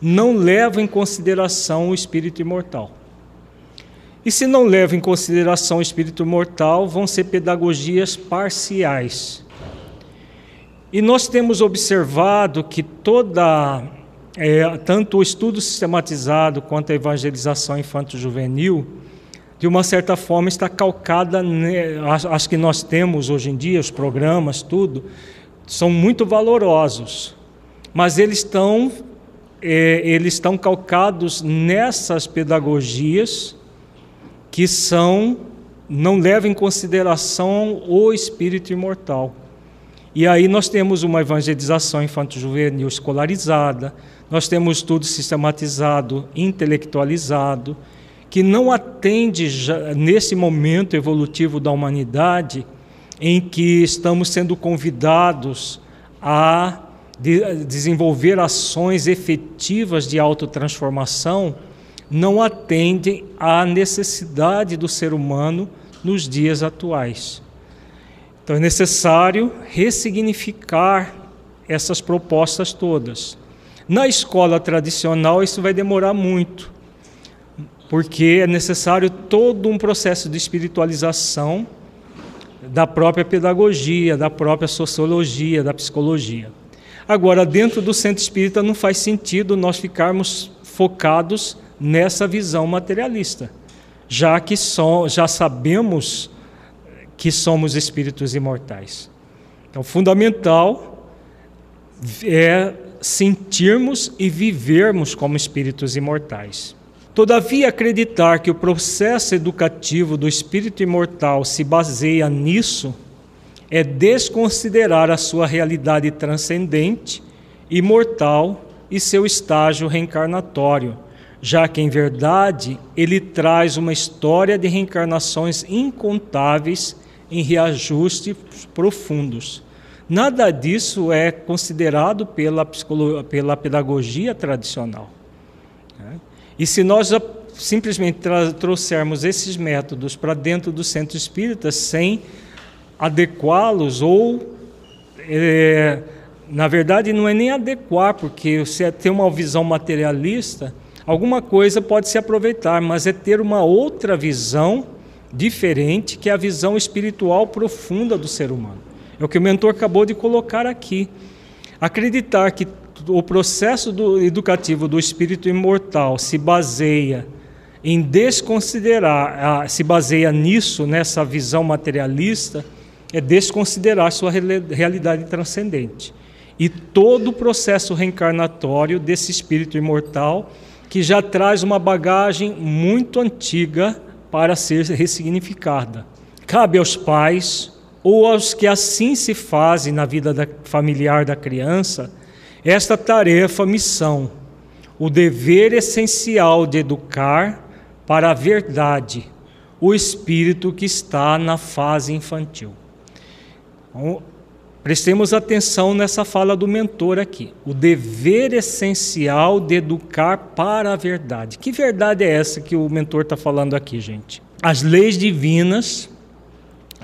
não leva em consideração o espírito imortal. E se não leva em consideração o espírito imortal, vão ser pedagogias parciais. E nós temos observado que toda, é, tanto o estudo sistematizado quanto a evangelização infanto-juvenil, de uma certa forma está calcada, as que nós temos hoje em dia, os programas, tudo, são muito valorosos, mas eles estão, é, eles estão calcados nessas pedagogias que são, não levam em consideração o espírito imortal. E aí nós temos uma evangelização infanto-juvenil escolarizada, nós temos estudo sistematizado, intelectualizado, que não atende já, nesse momento evolutivo da humanidade em que estamos sendo convidados a desenvolver ações efetivas de autotransformação, não atendem à necessidade do ser humano nos dias atuais. Então é necessário ressignificar essas propostas todas. Na escola tradicional, isso vai demorar muito, porque é necessário todo um processo de espiritualização da própria pedagogia, da própria sociologia, da psicologia. Agora, dentro do centro espírita, não faz sentido nós ficarmos focados nessa visão materialista, já que só, já sabemos que somos espíritos imortais. Então, fundamental é sentirmos e vivermos como espíritos imortais. Todavia, acreditar que o processo educativo do espírito imortal se baseia nisso é desconsiderar a sua realidade transcendente, imortal e seu estágio reencarnatório, já que, em verdade, ele traz uma história de reencarnações incontáveis em reajustes profundos. Nada disso é considerado pela, pela pedagogia tradicional. Né? E se nós simplesmente trouxermos esses métodos para dentro do centro espírita sem adequá-los ou é, na verdade não é nem adequar, porque você tem uma visão materialista, alguma coisa pode se aproveitar, mas é ter uma outra visão diferente, que a visão espiritual profunda do ser humano. É o que o mentor acabou de colocar aqui. Acreditar que o processo do, educativo do espírito imortal se baseia em desconsiderar, se baseia nisso, nessa visão materialista, é desconsiderar sua realidade transcendente. E todo o processo reencarnatório desse espírito imortal, que já traz uma bagagem muito antiga para ser ressignificada. Cabe aos pais, ou aos que assim se fazem na vida da, familiar da criança, esta tarefa, missão, o dever essencial de educar para a verdade o espírito que está na fase infantil. Prestemos atenção nessa fala do mentor aqui. O dever essencial de educar para a verdade. Que verdade é essa que o mentor está falando aqui, gente? As leis divinas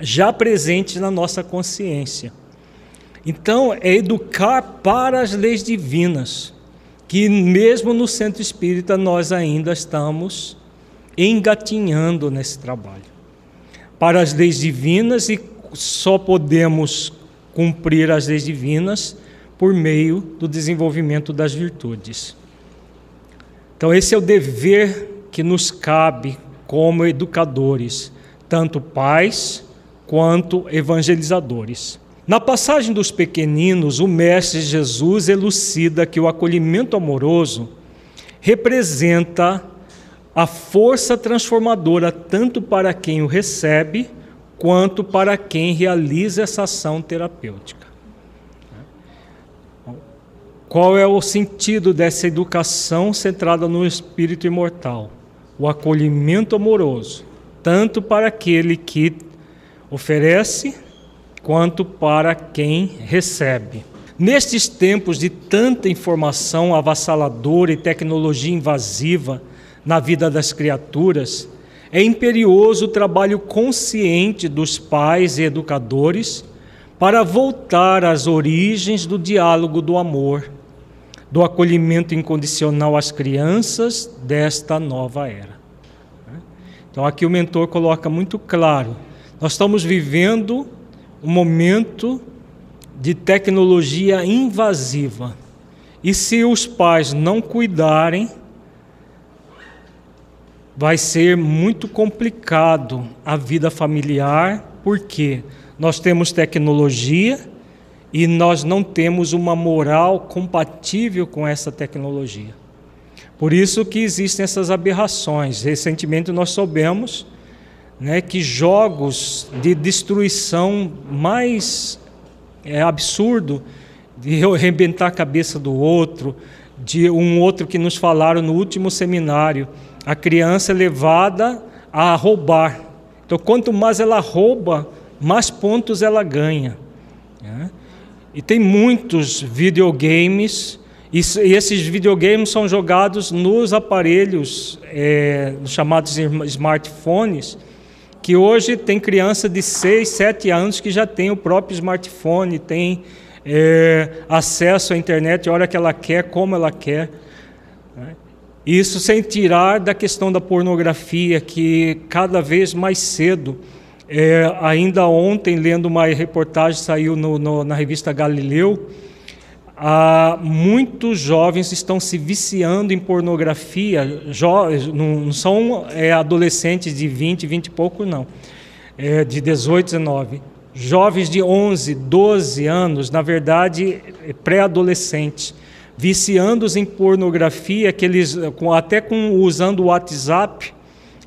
já presentes na nossa consciência. Então, é educar para as leis divinas, que mesmo no centro espírita nós ainda estamos engatinhando nesse trabalho. Para as leis divinas, e só podemos cumprir as leis divinas por meio do desenvolvimento das virtudes. Então, esse é o dever que nos cabe como educadores, tanto pais, quanto evangelizadores. Na passagem dos pequeninos, o Mestre Jesus elucida que o acolhimento amoroso representa a força transformadora tanto para quem o recebe quanto para quem realiza essa ação terapêutica. Qual é o sentido dessa educação centrada no espírito imortal? O acolhimento amoroso, tanto para aquele que oferece quanto para quem recebe. Nestes tempos de tanta informação avassaladora e tecnologia invasiva na vida das criaturas, é imperioso o trabalho consciente dos pais e educadores para voltar às origens do diálogo do amor, do acolhimento incondicional às crianças desta nova era. Então, aqui o mentor coloca muito claro nós estamos vivendo um momento de tecnologia invasiva. E se os pais não cuidarem, vai ser muito complicado a vida familiar, porque nós temos tecnologia e nós não temos uma moral compatível com essa tecnologia. Por isso que existem essas aberrações. Recentemente nós soubemos né, que jogos de destruição mais é, absurdo, de arrebentar a cabeça do outro, de um outro que nos falaram no último seminário, a criança é levada a roubar. Então, quanto mais ela rouba, mais pontos ela ganha. Né? E tem muitos videogames, e, esses videogames são jogados nos aparelhos é, chamados smartphones, que hoje tem criança de 6, 7 anos que já tem o próprio smartphone, tem é, acesso à internet a hora que ela quer, como ela quer. Isso sem tirar da questão da pornografia, que cada vez mais cedo, é, ainda ontem, lendo uma reportagem, saiu no, no, na revista Galileu, muitos jovens estão se viciando em pornografia, jo, não são é, adolescentes de 20, 20 e pouco, não, é, de 18, 19 jovens de 11, 12 anos, na verdade pré-adolescentes, viciando-os em pornografia, que eles, até com, usando o WhatsApp,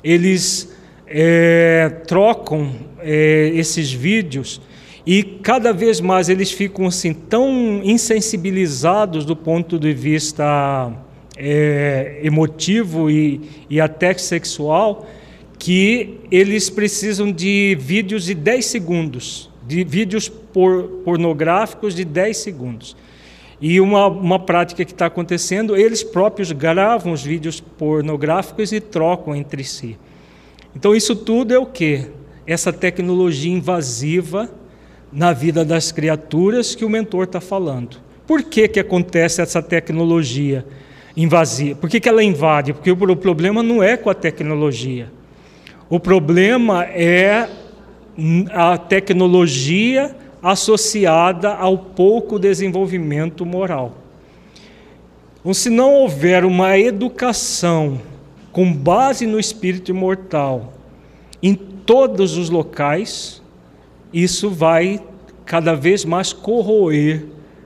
eles é, trocam é, esses vídeos e cada vez mais eles ficam assim tão insensibilizados do ponto de vista é, emotivo e, e até sexual que eles precisam de vídeos de 10 segundos, de vídeos por, pornográficos de 10 segundos. E uma, uma prática que está acontecendo, eles próprios gravam os vídeos pornográficos e trocam entre si. Então, isso tudo é o que? Essa tecnologia invasiva na vida das criaturas que o mentor está falando. Por que, que acontece essa tecnologia invasiva? Por que, que ela invade? Porque o problema não é com a tecnologia. O problema é a tecnologia associada ao pouco desenvolvimento moral. Então, se não houver uma educação com base no espírito imortal em todos os locais, isso vai cada vez mais corroer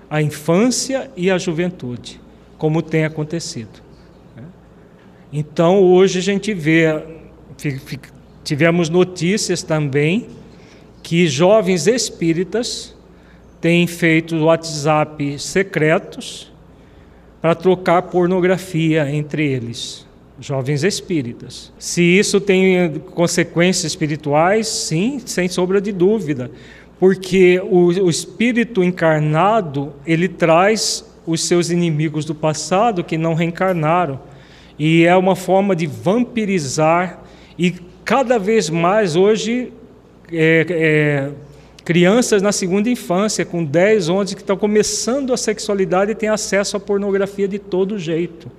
a infância e a juventude, como tem acontecido. Né? Então, hoje a gente vê, tivemos notícias também que jovens espíritas têm feito WhatsApp secretos para trocar pornografia entre eles, jovens espíritas. Se isso tem consequências espirituais, sim, sem sombra de dúvida, porque o, o espírito encarnado ele traz os seus inimigos do passado que não reencarnaram e é uma forma de vampirizar e cada vez mais hoje é, é, crianças na segunda infância, com 10, 11, que estão começando a sexualidade e têm acesso à pornografia de todo jeito.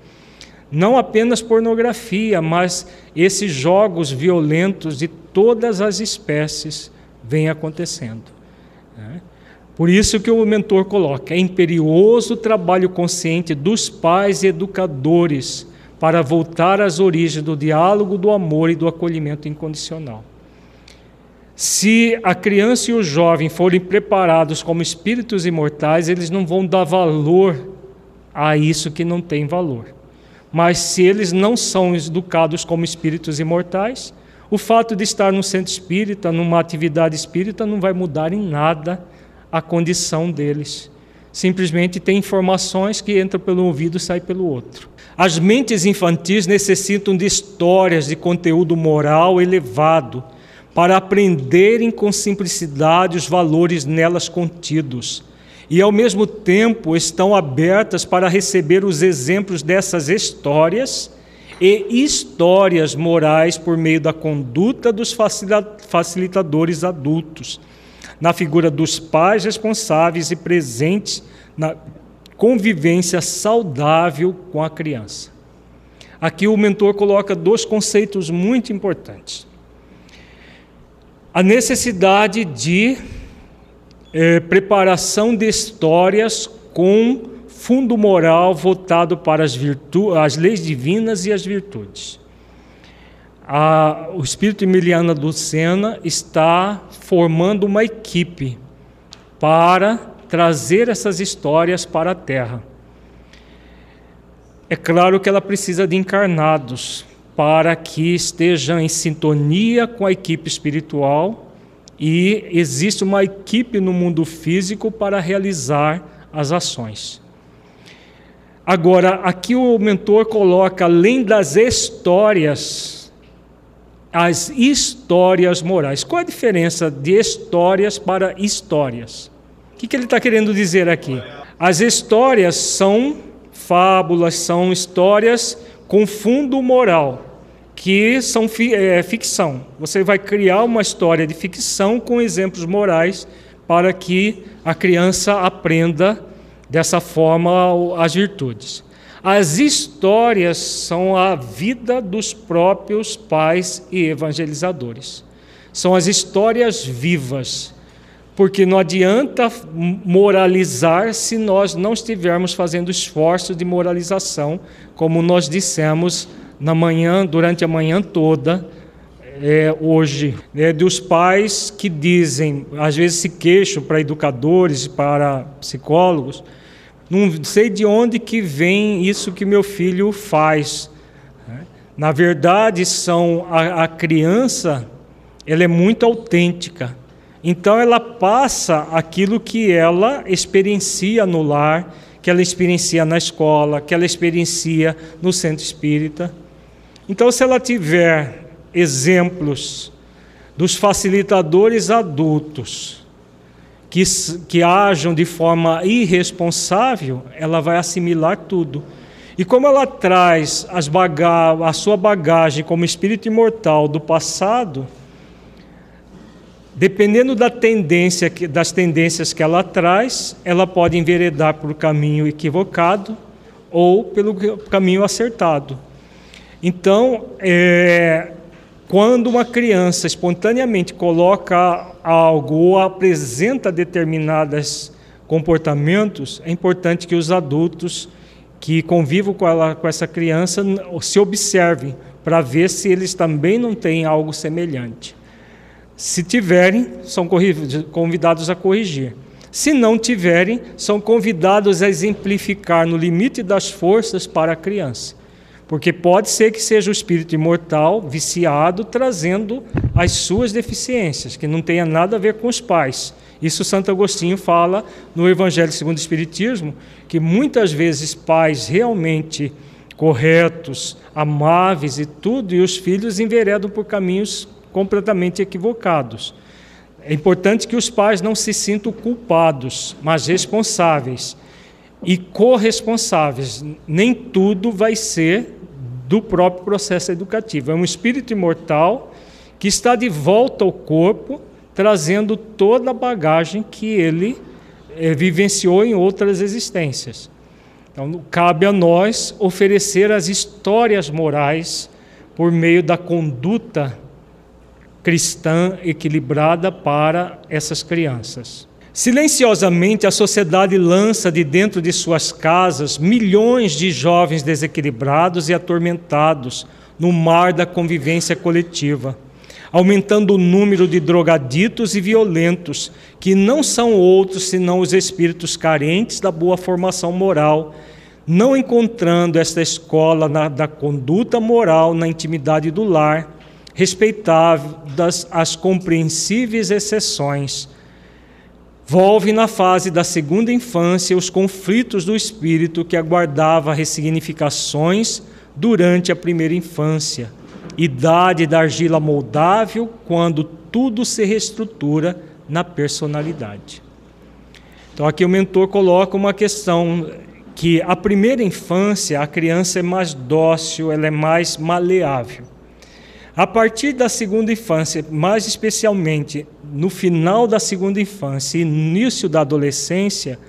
Não apenas pornografia, mas esses jogos violentos de todas as espécies vêm acontecendo. Né? Por isso que o mentor coloca: é imperioso o trabalho consciente dos pais e educadores para voltar às origens do diálogo, do amor e do acolhimento incondicional. Se a criança e o jovem forem preparados como espíritos imortais, eles não vão dar valor a isso que não tem valor. Mas se eles não são educados como espíritos imortais, o fato de estar no centro espírita, numa atividade espírita, não vai mudar em nada a condição deles. Simplesmente tem informações que entram pelo ouvido e saem pelo outro. As mentes infantis necessitam de histórias de conteúdo moral elevado para aprenderem com simplicidade os valores nelas contidos e, ao mesmo tempo, estão abertas para receber os exemplos dessas histórias e histórias morais por meio da conduta dos facilitadores adultos, na figura dos pais responsáveis e presentes na convivência saudável com a criança. Aqui o mentor coloca dois conceitos muito importantes. A necessidade de eh, preparação de histórias com fundo moral voltado para as, virtu as leis divinas e as virtudes. A, o Espírito Emiliana Lucena está formando uma equipe para trazer essas histórias para a Terra. É claro que ela precisa de encarnados para que estejam em sintonia com a equipe espiritual e existe uma equipe no mundo físico para realizar as ações. Agora, aqui o mentor coloca, além das histórias, as histórias morais. Qual a diferença de histórias para histórias? O que, que ele está querendo dizer aqui? As histórias são fábulas, são histórias com fundo moral, que são é, ficção. Você vai criar uma história de ficção com exemplos morais para que a criança aprenda dessa forma as virtudes. As histórias são a vida dos próprios pais e evangelizadores. São as histórias vivas, porque não adianta moralizar se nós não estivermos fazendo esforço de moralização, como nós dissemos na manhã, durante a manhã toda, é, hoje, é, dos pais que dizem, às vezes se queixam para educadores, para psicólogos, não sei de onde que vem isso que meu filho faz. Na verdade, são a, a criança, ela é muito autêntica. Então ela passa aquilo que ela experiencia no lar, que ela experiencia na escola, que ela experiencia no centro espírita. Então, se ela tiver exemplos dos facilitadores adultos, que, que ajam de forma irresponsável, ela vai assimilar tudo. E como ela traz baga a sua bagagem como espírito imortal do passado, dependendo da tendência que, das tendências que ela traz, ela pode enveredar por caminho equivocado ou pelo caminho acertado. Então, é, quando uma criança espontaneamente coloca algo ou apresenta determinados comportamentos, é importante que os adultos que convivam com, ela, com essa criança se observem para ver se eles também não têm algo semelhante. Se tiverem, são convidados a corrigir. Se não tiverem, são convidados a exemplificar no limite das forças para a criança. Porque pode ser que seja o espírito imortal, viciado, trazendo as suas deficiências, que não tenha nada a ver com os pais. Isso Santo Agostinho fala no Evangelho segundo o Espiritismo, que muitas vezes pais realmente corretos, amáveis e tudo, e os filhos enveredam por caminhos completamente equivocados. É importante que os pais não se sintam culpados, mas responsáveis e corresponsáveis. Nem tudo vai ser do próprio processo educativo. É um espírito imortal que está de volta ao corpo, trazendo toda a bagagem que ele é, vivenciou em outras existências. Então, cabe a nós oferecer as histórias morais por meio da conduta cristã equilibrada para essas crianças. Silenciosamente, a sociedade lança de dentro de suas casas milhões de jovens desequilibrados e atormentados no mar da convivência coletiva, aumentando o número de drogaditos e violentos, que não são outros senão os espíritos carentes da boa formação moral, não encontrando esta escola na, da conduta moral na intimidade do lar, respeitadas as compreensíveis exceções Volve na fase da segunda infância os conflitos do espírito que aguardava ressignificações durante a primeira infância, idade da argila moldável, quando tudo se reestrutura na personalidade. Então aqui o mentor coloca uma questão que a primeira infância a criança é mais dócil, ela é mais maleável. A partir da segunda infância, mais especialmente no final da segunda infância e início da adolescência,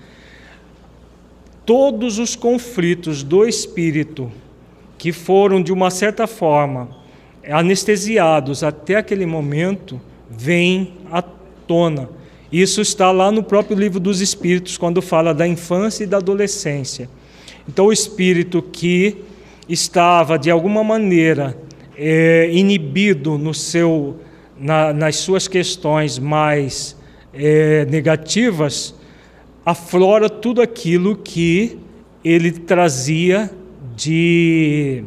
todos os conflitos do espírito que foram, de uma certa forma, anestesiados até aquele momento, vêm à tona. Isso está lá no próprio livro dos Espíritos, quando fala da infância e da adolescência. Então, o espírito que estava, de alguma maneira, é, inibido no seu, na, nas suas questões mais é, negativas, aflora tudo aquilo que ele trazia de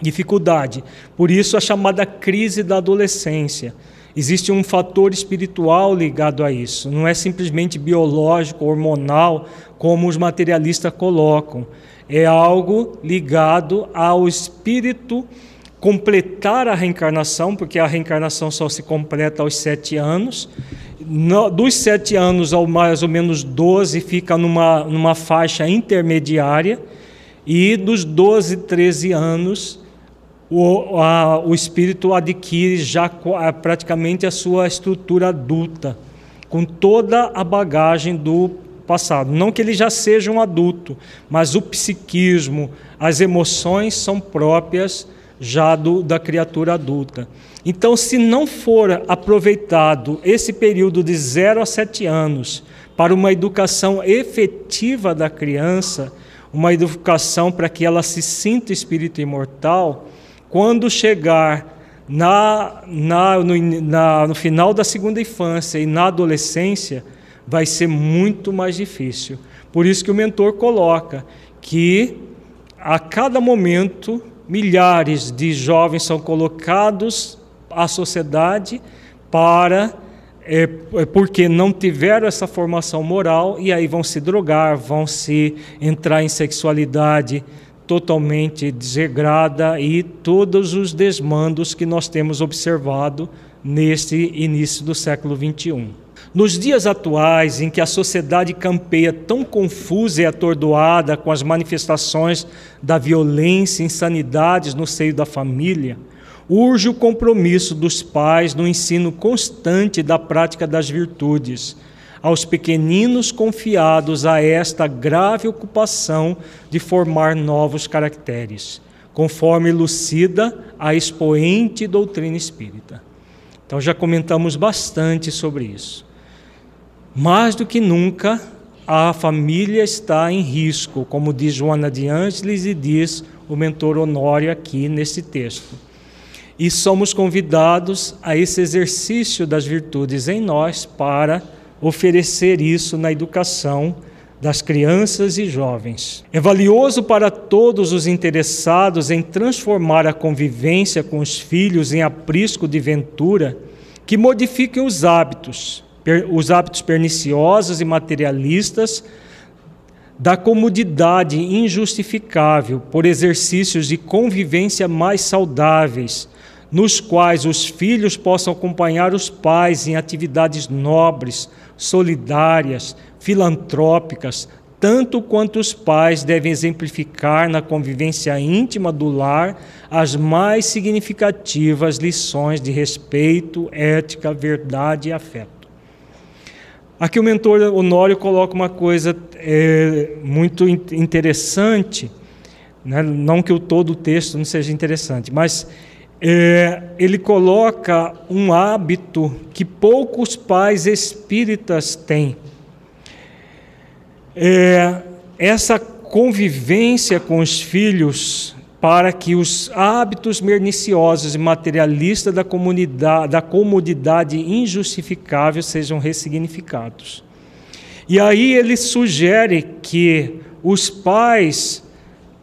dificuldade. Por isso a chamada crise da adolescência. Existe um fator espiritual ligado a isso, não é simplesmente biológico, hormonal, como os materialistas colocam. É algo ligado ao espírito completar a reencarnação, porque a reencarnação só se completa aos sete anos. No, dos sete anos ao mais ou menos 12 fica numa, numa faixa intermediária, e dos 12, 13 anos o, a, o espírito adquire já praticamente a sua estrutura adulta, com toda a bagagem do passado. Não que ele já seja um adulto, mas o psiquismo, as emoções são próprias já do, da criatura adulta. Então, se não for aproveitado esse período de 0 a 7 anos para uma educação efetiva da criança, uma educação para que ela se sinta espírito imortal, quando chegar na, na, no, na, no final da segunda infância e na adolescência, vai ser muito mais difícil. Por isso que o mentor coloca que a cada momento milhares de jovens são colocados à sociedade para é, é, porque não tiveram essa formação moral e aí vão se drogar, vão se entrar em sexualidade totalmente desregrada e todos os desmandos que nós temos observado neste início do século XXI. Nos dias atuais, em que a sociedade campeia tão confusa e atordoada com as manifestações da violência e insanidades no seio da família, urge o compromisso dos pais no ensino constante da prática das virtudes, aos pequeninos confiados a esta grave ocupação de formar novos caracteres, conforme elucida a expoente doutrina espírita. Então já comentamos bastante sobre isso. Mais do que nunca, a família está em risco, como diz Joana de Ângeles e diz o mentor Honório aqui nesse texto. E somos convidados a esse exercício das virtudes em nós para oferecer isso na educação das crianças e jovens. É valioso para todos os interessados em transformar a convivência com os filhos em aprisco de ventura que modifiquem os hábitos, os hábitos perniciosos e materialistas da comodidade injustificável por exercícios de convivência mais saudáveis, nos quais os filhos possam acompanhar os pais em atividades nobres, solidárias, filantrópicas, tanto quanto os pais devem exemplificar na convivência íntima do lar as mais significativas lições de respeito, ética, verdade e afeto. Aqui o mentor Honório coloca uma coisa é, muito interessante, né? não que o todo o texto não seja interessante, mas é, ele coloca um hábito que poucos pais espíritas têm. É, essa convivência com os filhos para que os hábitos merniciosos e materialistas da, comunidade, da comodidade injustificável sejam ressignificados. E aí ele sugere que os pais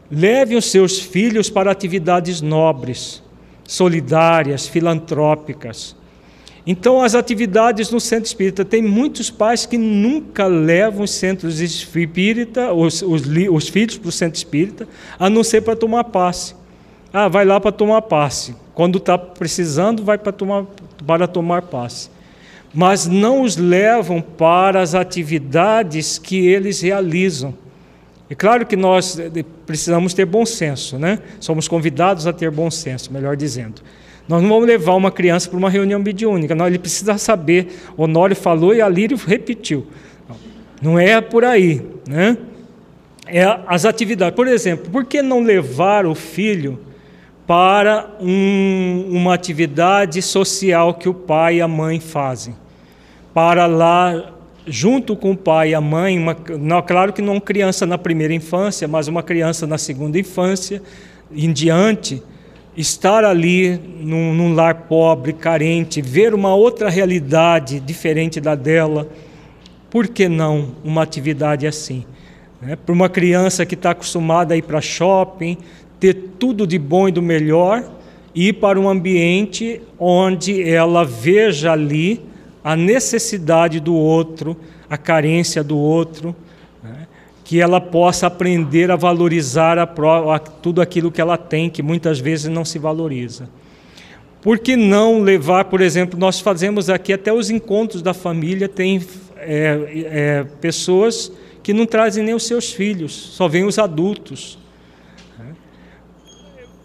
levem os seus filhos para atividades nobres, solidárias, filantrópicas, então, as atividades no centro espírita, tem muitos pais que nunca levam os centros espírita, os, os, os filhos para o centro espírita, a não ser para tomar passe. Ah, vai lá para tomar passe. Quando está precisando, vai para tomar, para tomar passe. Mas não os levam para as atividades que eles realizam. É claro que nós eh, precisamos ter bom senso, né? Somos convidados a ter bom senso, melhor dizendo. Nós não vamos levar uma criança para uma reunião mediúnica. Não, ele precisa saber. Honório falou e a Lírio repetiu. Não é por aí, né? É as atividades. Por exemplo, por que não levar o filho para um, uma atividade social que o pai e a mãe fazem? Para lá, junto com o pai e a mãe, uma, não, claro que não criança na primeira infância, mas uma criança na segunda infância, em diante, estar ali num, num, lar pobre, carente, ver uma outra realidade diferente da dela, por que não uma atividade assim? Né? Para uma criança que está acostumada a ir para shopping, ter tudo de bom e do melhor, ir para um ambiente onde ela veja ali a necessidade do outro, a carência do outro? Que ela possa aprender a valorizar a, a, tudo aquilo que ela tem, que muitas vezes não se valoriza. Por que não levar, por exemplo, nós fazemos aqui até os encontros da família, tem é, é, pessoas que não trazem nem os seus filhos, só vêm os adultos.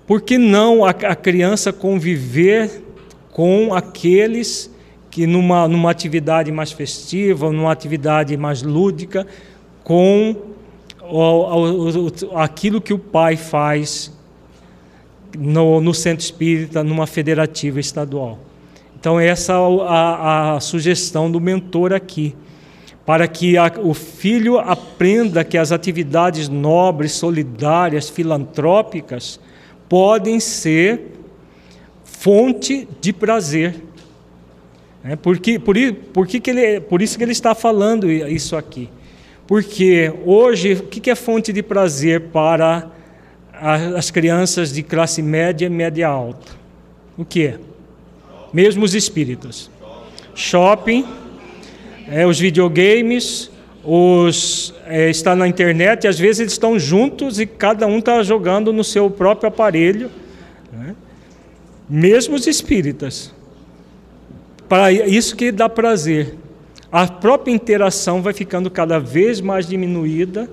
Por que não a, a criança conviver com aqueles que numa, numa atividade mais festiva, numa atividade mais lúdica, com aquilo que o pai faz no, no centro espírita, numa federativa estadual. Então, essa é a, a sugestão do mentor aqui, para que a, o filho aprenda que as atividades nobres, solidárias, filantrópicas podem ser fonte de prazer. É, porque, por, por, que ele, por isso que ele está falando isso aqui. Porque hoje, o que é fonte de prazer para as crianças de classe média e média alta? O que é? Mesmo os espíritos. Shopping, é, os videogames, os, é, está na internet, e às vezes eles estão juntos e cada um está jogando no seu próprio aparelho. Né? Mesmo os espíritas. Para isso que dá prazer a própria interação vai ficando cada vez mais diminuída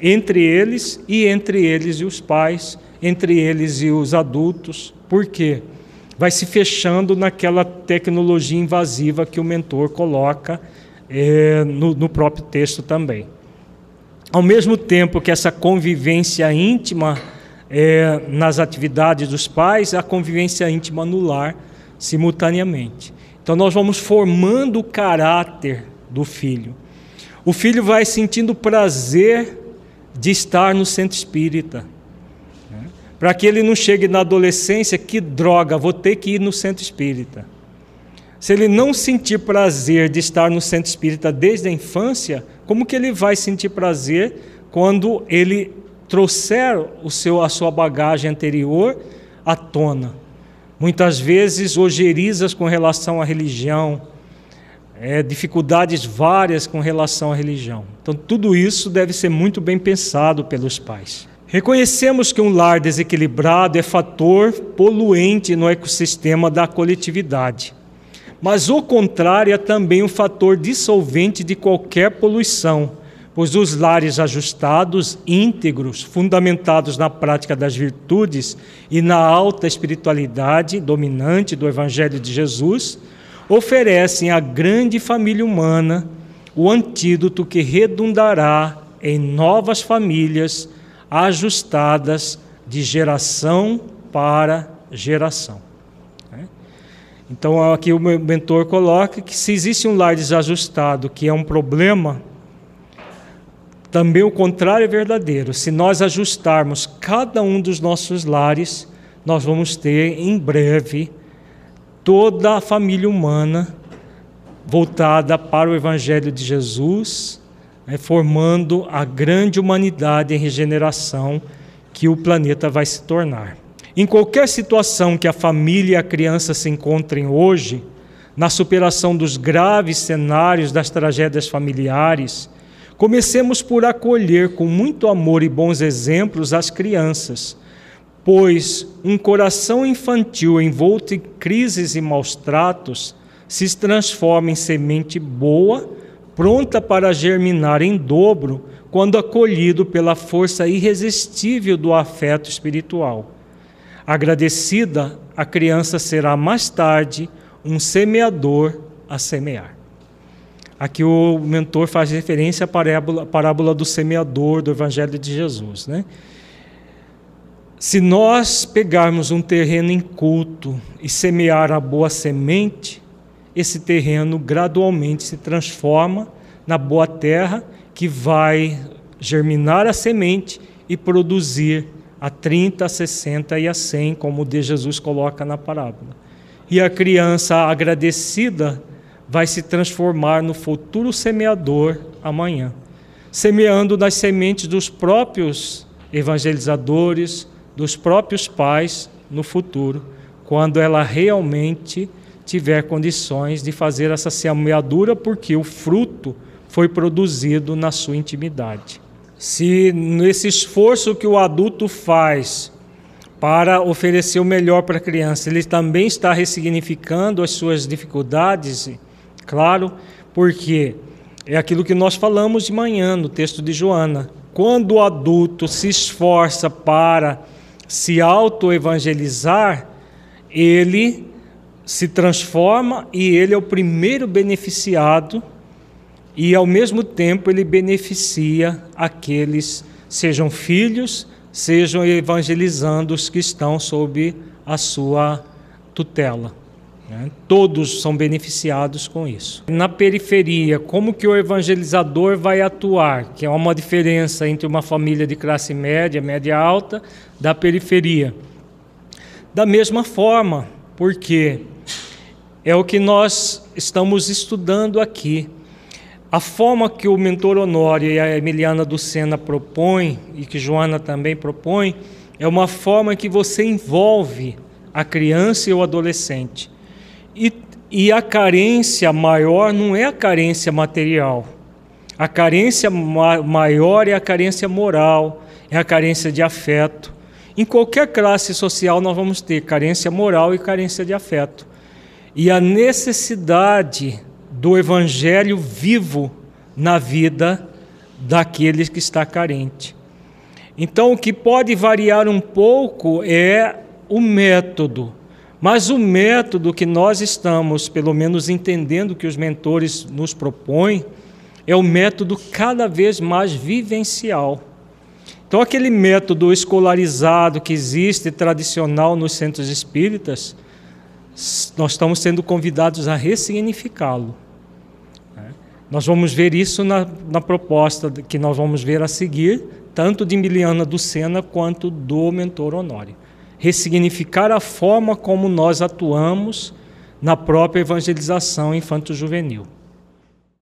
entre eles e entre eles e os pais, entre eles e os adultos. Por quê? Vai se fechando naquela tecnologia invasiva que o mentor coloca é, no, no próprio texto também. Ao mesmo tempo que essa convivência íntima é, nas atividades dos pais, a convivência íntima no lar simultaneamente. Então nós vamos formando o caráter do filho. O filho vai sentindo prazer de estar no centro espírita. Para que ele não chegue na adolescência, que droga, vou ter que ir no centro espírita. Se ele não sentir prazer de estar no centro espírita desde a infância, como que ele vai sentir prazer quando ele trouxer o seu, a sua bagagem anterior à tona? Muitas vezes ogerizas com relação à religião, é, dificuldades várias com relação à religião. Então, tudo isso deve ser muito bem pensado pelos pais. Reconhecemos que um lar desequilibrado é fator poluente no ecossistema da coletividade. Mas o contrário é também um fator dissolvente de qualquer poluição pois os lares ajustados, íntegros, fundamentados na prática das virtudes e na alta espiritualidade dominante do Evangelho de Jesus, oferecem à grande família humana o antídoto que redundará em novas famílias ajustadas de geração para geração. Né? Então, aqui o mentor coloca que se existe um lar desajustado, que é um problema também o contrário é verdadeiro. Se nós ajustarmos cada um dos nossos lares, nós vamos ter em breve toda a família humana voltada para o Evangelho de Jesus, né, formando a grande humanidade em regeneração que o planeta vai se tornar. Em qualquer situação que a família e a criança se encontrem hoje, na superação dos graves cenários das tragédias familiares, Comecemos por acolher com muito amor e bons exemplos as crianças, pois um coração infantil envolto em crises e maus tratos se transforma em semente boa, pronta para germinar em dobro quando acolhido pela força irresistível do afeto espiritual. Agradecida, a criança será mais tarde um semeador a semear. Aqui o mentor faz referência à parábola, parábola do semeador do Evangelho de Jesus. Né? Se nós pegarmos um terreno inculto e semear a boa semente, esse terreno gradualmente se transforma na boa terra que vai germinar a semente e produzir a 30, a 60 e a 100, como o de Jesus coloca na parábola. E a criança agradecida vai se transformar no futuro semeador amanhã, semeando nas sementes dos próprios evangelizadores, dos próprios pais no futuro, quando ela realmente tiver condições de fazer essa semeadura, porque o fruto foi produzido na sua intimidade. se nesse esforço que o adulto faz para oferecer o melhor para a criança, ele também está ressignificando as suas dificuldades, claro, porque é aquilo que nós falamos de manhã no texto de Joana. Quando o adulto se esforça para se auto-evangelizar, ele se transforma e ele é o primeiro beneficiado e ao mesmo tempo ele beneficia aqueles, sejam filhos, sejam evangelizando os que estão sob a sua tutela. Né? Todos são beneficiados com isso. Na periferia, como que o evangelizador vai atuar? Que é uma diferença entre uma família de classe média, média alta, da periferia. Da mesma forma, porque é o que nós estamos estudando aqui. A forma que o mentor Honório e a Emiliana Ducena propõem, e que Joana também propõe, é uma forma que você envolve a criança e o adolescente. E, e a carência maior não é a carência material. A carência ma maior é a carência moral, é a carência de afeto. Em qualquer classe social nós vamos ter carência moral e carência de afeto. E a necessidade do evangelho vivo na vida daquele que está carente. Então, o que pode variar um pouco é o método, mas o método que nós estamos, pelo menos entendendo que os mentores nos propõem, é o método cada vez mais vivencial. Então, aquele método escolarizado que existe, tradicional nos centros espíritas, nós estamos sendo convidados a ressignificá-lo. Nós vamos ver isso na, na proposta que nós vamos ver a seguir, tanto de Miliana Ducena quanto do mentor Honório. Ressignificar a forma como nós atuamos na própria evangelização infanto-juvenil.